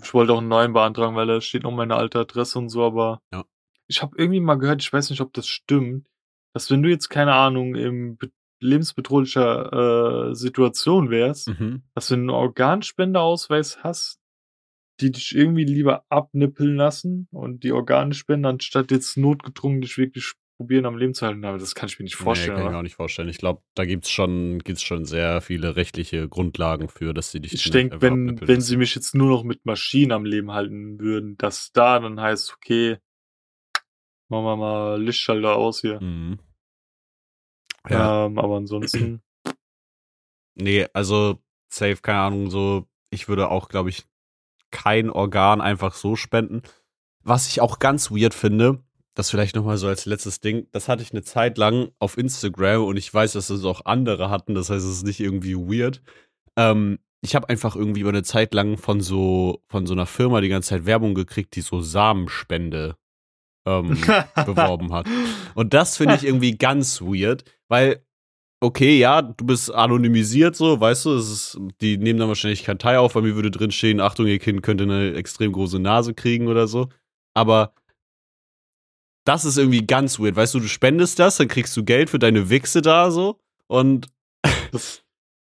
Speaker 2: Ich wollte auch einen neuen beantragen, weil da steht noch meine alte Adresse und so, aber
Speaker 1: Ja.
Speaker 2: ich habe irgendwie mal gehört, ich weiß nicht, ob das stimmt, dass wenn du jetzt, keine Ahnung, im be- lebensbedrohlicher äh, Situation wärst,
Speaker 1: Mhm.
Speaker 2: dass du einen Organspendeausweis hast, die dich irgendwie lieber abnippeln lassen und die Organe spenden, anstatt jetzt notgedrungen dich wirklich probieren am Leben zu halten. Aber das kann ich mir nicht vorstellen.
Speaker 1: Nee, kann ich mir auch nicht vorstellen. Ich glaube, da gibt's schon, gibt's schon sehr viele rechtliche Grundlagen für, dass sie dich
Speaker 2: Ich denke, wenn, wenn sie mich jetzt nur noch mit Maschinen am Leben halten würden, dass da dann heißt, okay, machen wir mal Lichtschalter aus hier.
Speaker 1: Mhm. Ja.
Speaker 2: Ähm, aber ansonsten,
Speaker 1: Nee, also safe, keine Ahnung, so, ich würde auch, glaube ich, kein Organ einfach so spenden. Was ich auch ganz weird finde, das vielleicht nochmal so als letztes Ding, das hatte ich eine Zeit lang auf Instagram und ich weiß, dass das auch andere hatten, das heißt, es ist nicht irgendwie weird. Ähm, ich habe einfach irgendwie über eine Zeit lang von so, von so einer Firma die ganze Zeit Werbung gekriegt, die so Samenspende ähm, beworben hat. Und das finde ich irgendwie ganz weird, weil, okay, ja, du bist anonymisiert so, weißt du, es ist, die nehmen dann wahrscheinlich kein Teil auf, bei mir würde drin stehen, Achtung, ihr Kind könnte eine extrem große Nase kriegen oder so. Aber das ist irgendwie ganz weird, weißt du, du spendest das, dann kriegst du Geld für deine Wichse da so und
Speaker 2: das,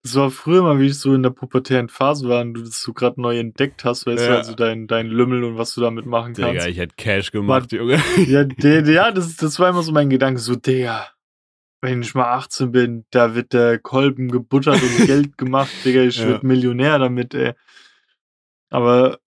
Speaker 2: das war früher mal, wie ich so in der pubertären Phase war und du das so gerade neu entdeckt hast, weißt
Speaker 1: Ja.
Speaker 2: du, also dein, dein Lümmel und was du damit machen kannst.
Speaker 1: Digga, ich hätte Cash gemacht, Junge.
Speaker 2: Ja, der, ja das, das war immer so mein Gedanke, so, Digga, wenn ich mal 18 bin, da wird der Kolben gebuttert und Geld gemacht, Digga, ich
Speaker 1: Ja.
Speaker 2: werd Millionär damit, ey. Aber,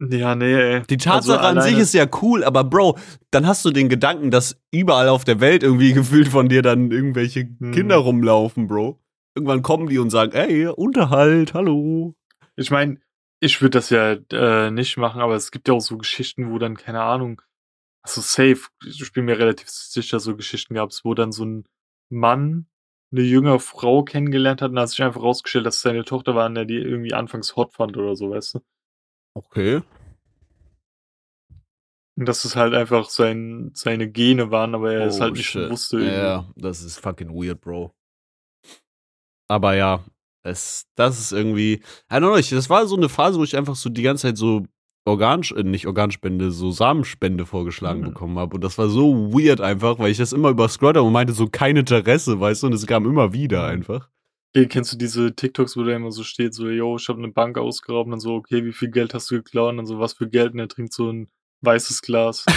Speaker 2: ja, nee, ey.
Speaker 1: Die Tatsache
Speaker 2: Also
Speaker 1: an sich ist ja cool, aber Bro, dann hast du den Gedanken, dass überall auf der Welt irgendwie gefühlt von dir dann irgendwelche
Speaker 2: Hm.
Speaker 1: Kinder rumlaufen, Bro. Irgendwann kommen die und sagen, ey, Unterhalt, hallo.
Speaker 2: Ich meine, ich würde das ja äh, nicht machen, aber es gibt ja auch so Geschichten, wo dann, keine Ahnung, also safe, ich bin mir relativ sicher, so Geschichten gab es, wo dann so ein Mann eine jüngere Frau kennengelernt hat und hat sich einfach rausgestellt, dass es seine Tochter war, und der die irgendwie anfangs hot fand oder so, weißt du?
Speaker 1: Okay.
Speaker 2: Und dass es halt einfach sein, seine Gene waren, aber er es
Speaker 1: Oh,
Speaker 2: halt nicht
Speaker 1: shit.
Speaker 2: wusste. irgendwie.
Speaker 1: Ja, das ist fucking weird, Bro. Aber ja, es, das ist irgendwie, I don't know, ich, das war so eine Phase, wo ich einfach so die ganze Zeit so Organ, äh, nicht Organspende, so Samenspende vorgeschlagen
Speaker 2: Mhm.
Speaker 1: bekommen habe. Und das war so weird einfach, weil ich das immer überscrollt habe und meinte so kein Interesse, weißt du, und es kam immer wieder einfach.
Speaker 2: Okay, kennst du diese TikToks, wo da immer so steht, so, yo, ich habe eine Bank ausgeraubt und dann so, okay, wie viel Geld hast du geklaut? Und dann so, was für Geld? Und er trinkt so ein weißes Glas.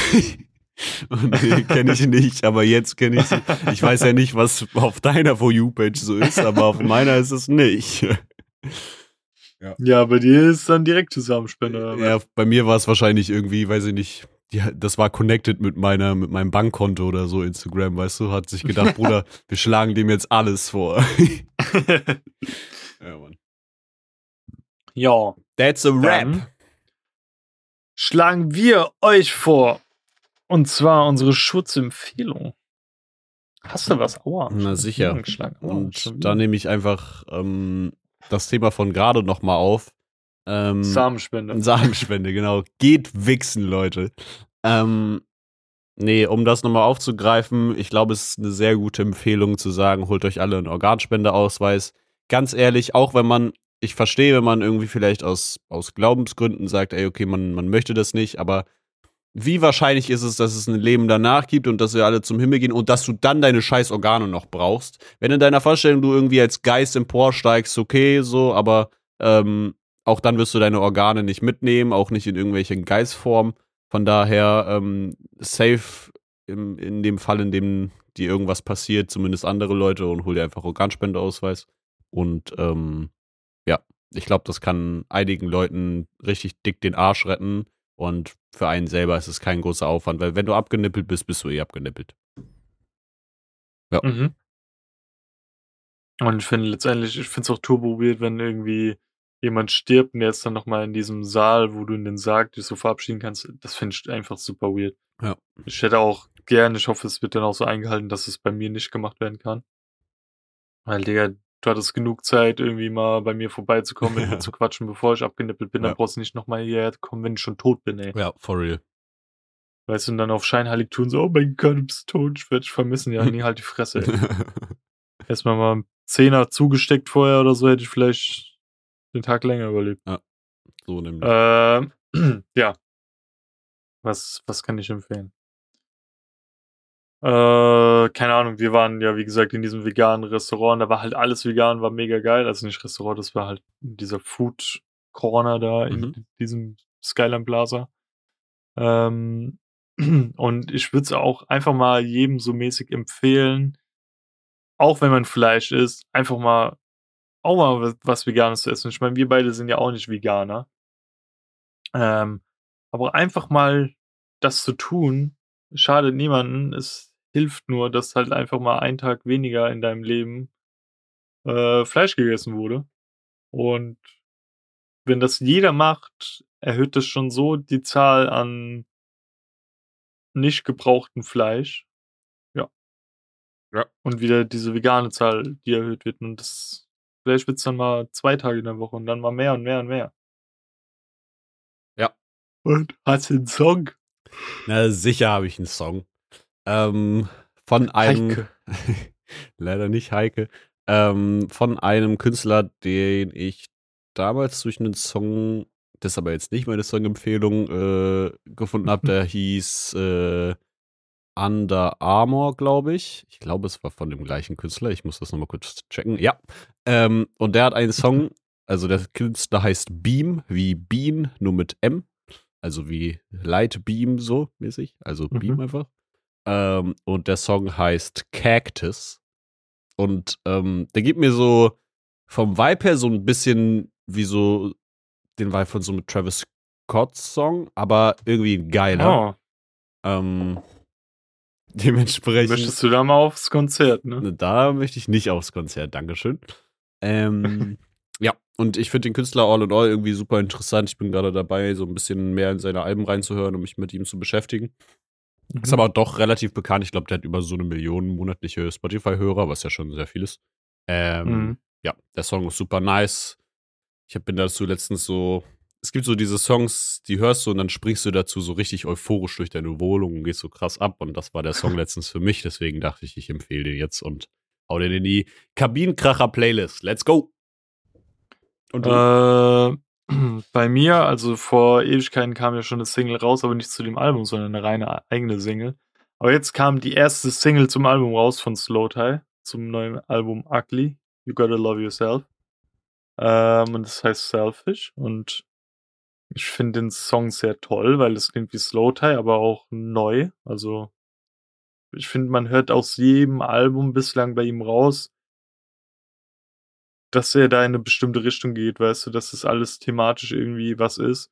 Speaker 1: Und nee, kenne ich nicht, aber jetzt kenne ich sie. Ich weiß ja nicht, was auf deiner For You-Page so ist, aber auf meiner ist es nicht.
Speaker 2: Ja, bei dir ist dann direkt Zusammenspender.
Speaker 1: Ja, bei mir war es wahrscheinlich irgendwie, weiß ich nicht, die, das war connected mit meiner, mit meinem Bankkonto oder so, Instagram, weißt du, hat sich gedacht, Bruder, wir schlagen dem jetzt alles vor. ja, Mann.
Speaker 2: ja.
Speaker 1: That's a rap.
Speaker 2: Dann schlagen wir euch vor. Und zwar unsere Schutzempfehlung. Hast du was? Aua.
Speaker 1: Na, sicher. Und da nehme ich einfach ähm, das Thema von gerade nochmal auf. Ähm,
Speaker 2: Samenspende.
Speaker 1: Samenspende, genau. Geht wichsen, Leute. Ähm, nee, um das nochmal aufzugreifen, ich glaube, es ist eine sehr gute Empfehlung zu sagen, holt euch alle einen Organspendeausweis. Ganz ehrlich, auch wenn man, ich verstehe, wenn man irgendwie vielleicht aus, aus Glaubensgründen sagt, ey, okay, man, man möchte das nicht, aber wie wahrscheinlich ist es, dass es ein Leben danach gibt und dass wir alle zum Himmel gehen und dass du dann deine scheiß Organe noch brauchst? Wenn in deiner Vorstellung du irgendwie als Geist emporsteigst, okay, so, aber ähm, auch dann wirst du deine Organe nicht mitnehmen, auch nicht in irgendwelchen Geistformen. Von daher ähm, safe im, in dem Fall, in dem dir irgendwas passiert, zumindest andere Leute und hol dir einfach Organspendeausweis. Und ähm, ja, ich glaube, das kann einigen Leuten richtig dick den Arsch retten. Und für einen selber ist es kein großer Aufwand, weil wenn du abgenippelt bist, bist du eh abgenippelt.
Speaker 2: Mhm. Und ich finde letztendlich, ich finde es auch turbo weird, wenn irgendwie jemand stirbt und der ist dann nochmal in diesem Saal, wo du in den Sarg dich so verabschieden kannst. Das finde ich einfach super weird.
Speaker 1: Ja.
Speaker 2: Ich hätte auch gern, ich hoffe, es wird dann auch so eingehalten, dass es bei mir nicht gemacht werden kann. Weil, Digga, du hattest genug Zeit, irgendwie mal bei mir vorbeizukommen, mit
Speaker 1: Ja.
Speaker 2: mir zu quatschen, bevor ich abgenippelt bin.
Speaker 1: Ja.
Speaker 2: Dann brauchst du nicht nochmal hierher kommen, wenn ich schon tot bin, ey.
Speaker 1: Ja, for real.
Speaker 2: Weißt du, und dann auf scheinheilig tun, so, oh mein Gott, du bist tot, ich werde dich vermissen. Ja, nee, halt die Fresse, ey. Erstmal mal einen Zehner zugesteckt vorher oder so, hätte ich vielleicht den Tag länger überlebt.
Speaker 1: so nämlich.
Speaker 2: Ähm, ja. Was, was kann ich empfehlen? Äh, keine Ahnung, wir waren ja, wie gesagt, in diesem veganen Restaurant, da war halt alles vegan, war mega geil. Also nicht Restaurant, das war halt dieser Food Corner da in
Speaker 1: Mhm.
Speaker 2: diesem Skyline Plaza. Ähm, und ich würde es auch einfach mal jedem so mäßig empfehlen, auch wenn man Fleisch isst, einfach mal auch mal was- was Veganes zu essen. Ich meine, wir beide sind ja auch nicht Veganer. Ähm, aber einfach mal das zu tun, schadet niemanden, ist hilft nur, dass halt einfach mal ein Tag weniger in deinem Leben äh, Fleisch gegessen wurde. Und wenn das jeder macht, erhöht das schon so die Zahl an nicht gebrauchten Fleisch. Ja.
Speaker 1: Ja.
Speaker 2: Und wieder diese vegane Zahl, die erhöht wird. Und das vielleicht wird es dann mal zwei Tage in der Woche und dann mal mehr und mehr und mehr.
Speaker 1: Ja.
Speaker 2: Und hast du einen Song?
Speaker 1: Na, sicher habe ich einen Song. Ähm, von einem.
Speaker 2: Heike.
Speaker 1: leider nicht Heike. Ähm, von einem Künstler, den ich damals durch einen Song, das ist aber jetzt nicht meine Songempfehlung, äh, gefunden habe. Der hieß äh, Under Armour, glaube ich. Ich glaube, es war von dem gleichen Künstler. Ich muss das nochmal kurz checken. Ja. Ähm, und der hat einen Song, also der Künstler heißt Beam, wie Bean, nur mit M. Also wie Light Beam so mäßig. Also Beam
Speaker 2: Mhm.
Speaker 1: einfach. Ähm, und der Song heißt Cactus. Und ähm, der gibt mir so vom Vibe her so ein bisschen wie so den Vibe von so einem Travis Scott Song, aber irgendwie ein geiler.
Speaker 2: Oh,
Speaker 1: Ähm, dementsprechend.
Speaker 2: möchtest du da mal aufs Konzert, ne?
Speaker 1: Ne, Da möchte ich nicht aufs Konzert, Dankeschön. Ähm, ja, und ich finde den Künstler All in All irgendwie super interessant. Ich bin gerade dabei, so ein bisschen mehr in seine Alben reinzuhören und mich mit ihm zu beschäftigen.
Speaker 2: Mhm.
Speaker 1: Ist aber doch relativ bekannt. Ich glaube, der hat über so eine Million monatliche Spotify-Hörer, was ja schon sehr viel ist. Ähm,
Speaker 2: Mhm.
Speaker 1: Ja, der Song ist super nice. Ich bin dazu letztens so. Es gibt so diese Songs, die hörst du und dann springst du dazu so richtig euphorisch durch deine Wohnung und gehst so krass ab. Und das war der Song letztens für mich. Deswegen dachte ich, ich empfehle den jetzt und hau den in die Kabinenkracher-Playlist. Let's go! Und du?
Speaker 2: Äh, bei mir, also vor Ewigkeiten kam ja schon eine Single raus, aber nicht zu dem Album, sondern eine reine eigene Single. Aber jetzt kam die erste Single zum Album raus von Slow Tie, zum neuen Album Ugly. You Gotta Love Yourself. Ähm, und das heißt Selfish. Und ich finde den Song sehr toll, weil es klingt wie Slow Tie, aber auch neu. Also ich finde, man hört aus jedem Album bislang bei ihm raus, dass er da in eine bestimmte Richtung geht, weißt du, dass das alles thematisch irgendwie was ist.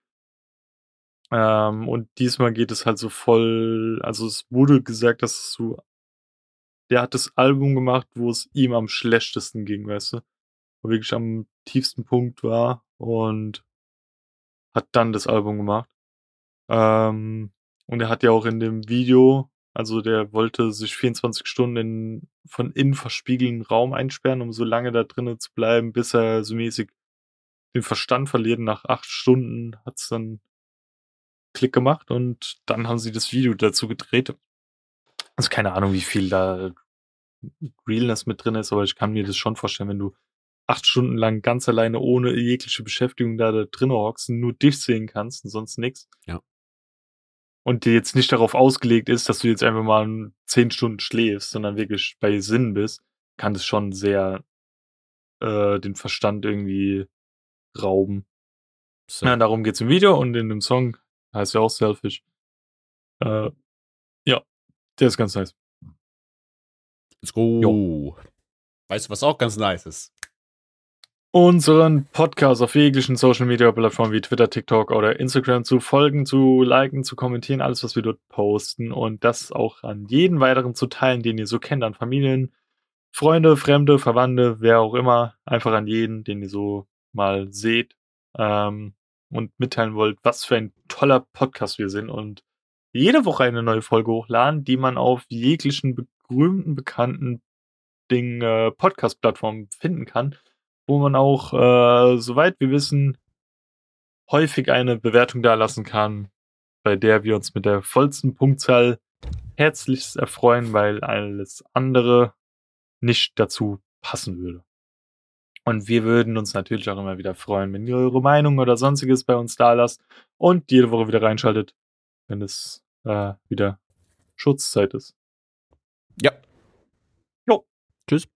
Speaker 2: Ähm, und diesmal geht es halt so voll, also es wurde gesagt, dass es so, der hat das Album gemacht, wo es ihm am schlechtesten ging, weißt du, wo wirklich am tiefsten Punkt war und hat dann das Album gemacht. Ähm, und er hat ja auch in dem Video, also der wollte sich 24 Stunden in, von innen verspiegelnden Raum einsperren, um so lange da drinnen zu bleiben, bis er so mäßig den Verstand verliert. Nach acht Stunden hat's dann Klick gemacht und dann haben sie das Video dazu gedreht. Also keine Ahnung, wie viel da Realness mit drin ist, aber ich kann mir das schon vorstellen, wenn du acht Stunden lang ganz alleine ohne jegliche Beschäftigung da, da drin hockst und nur dich sehen kannst und sonst nix.
Speaker 1: Ja.
Speaker 2: Und die jetzt nicht darauf ausgelegt ist, dass du jetzt einfach mal zehn Stunden schläfst, sondern wirklich bei Sinn bist, kann das schon sehr äh, den Verstand irgendwie rauben.
Speaker 1: So,
Speaker 2: Ja, darum geht's im Video und in dem Song heißt ja auch Selfish. Äh, ja, der ist ganz nice.
Speaker 1: let's go! Weißt du, was auch ganz nice ist?
Speaker 2: Unseren Podcast auf jeglichen Social Media Plattformen wie Twitter, TikTok oder Instagram zu folgen, zu liken, zu kommentieren, alles, was wir dort posten und das auch an jeden weiteren zu teilen, den ihr so kennt, an Familien, Freunde, Fremde, Verwandte, wer auch immer, einfach an jeden, den ihr so mal seht ähm, und mitteilen wollt, was für ein toller Podcast wir sind und jede Woche eine neue Folge hochladen, die man auf jeglichen berühmten, bekannten Ding, äh, Podcast-Plattformen finden kann, wo man auch, äh, soweit wir wissen, häufig eine Bewertung dalassen kann, bei der wir uns mit der vollsten Punktzahl herzlichst erfreuen, weil alles andere nicht dazu passen würde. Und wir würden uns natürlich auch immer wieder freuen, wenn ihr eure Meinung oder sonstiges bei uns da lasst und jede Woche wieder reinschaltet, wenn es äh, wieder Schutzzeit ist.
Speaker 1: Ja.
Speaker 2: Jo.
Speaker 1: Tschüss.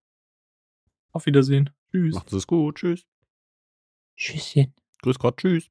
Speaker 2: Auf Wiedersehen. Tschüss.
Speaker 1: Macht es gut. Tschüss.
Speaker 2: Tschüsschen.
Speaker 1: Grüß Gott. Tschüss.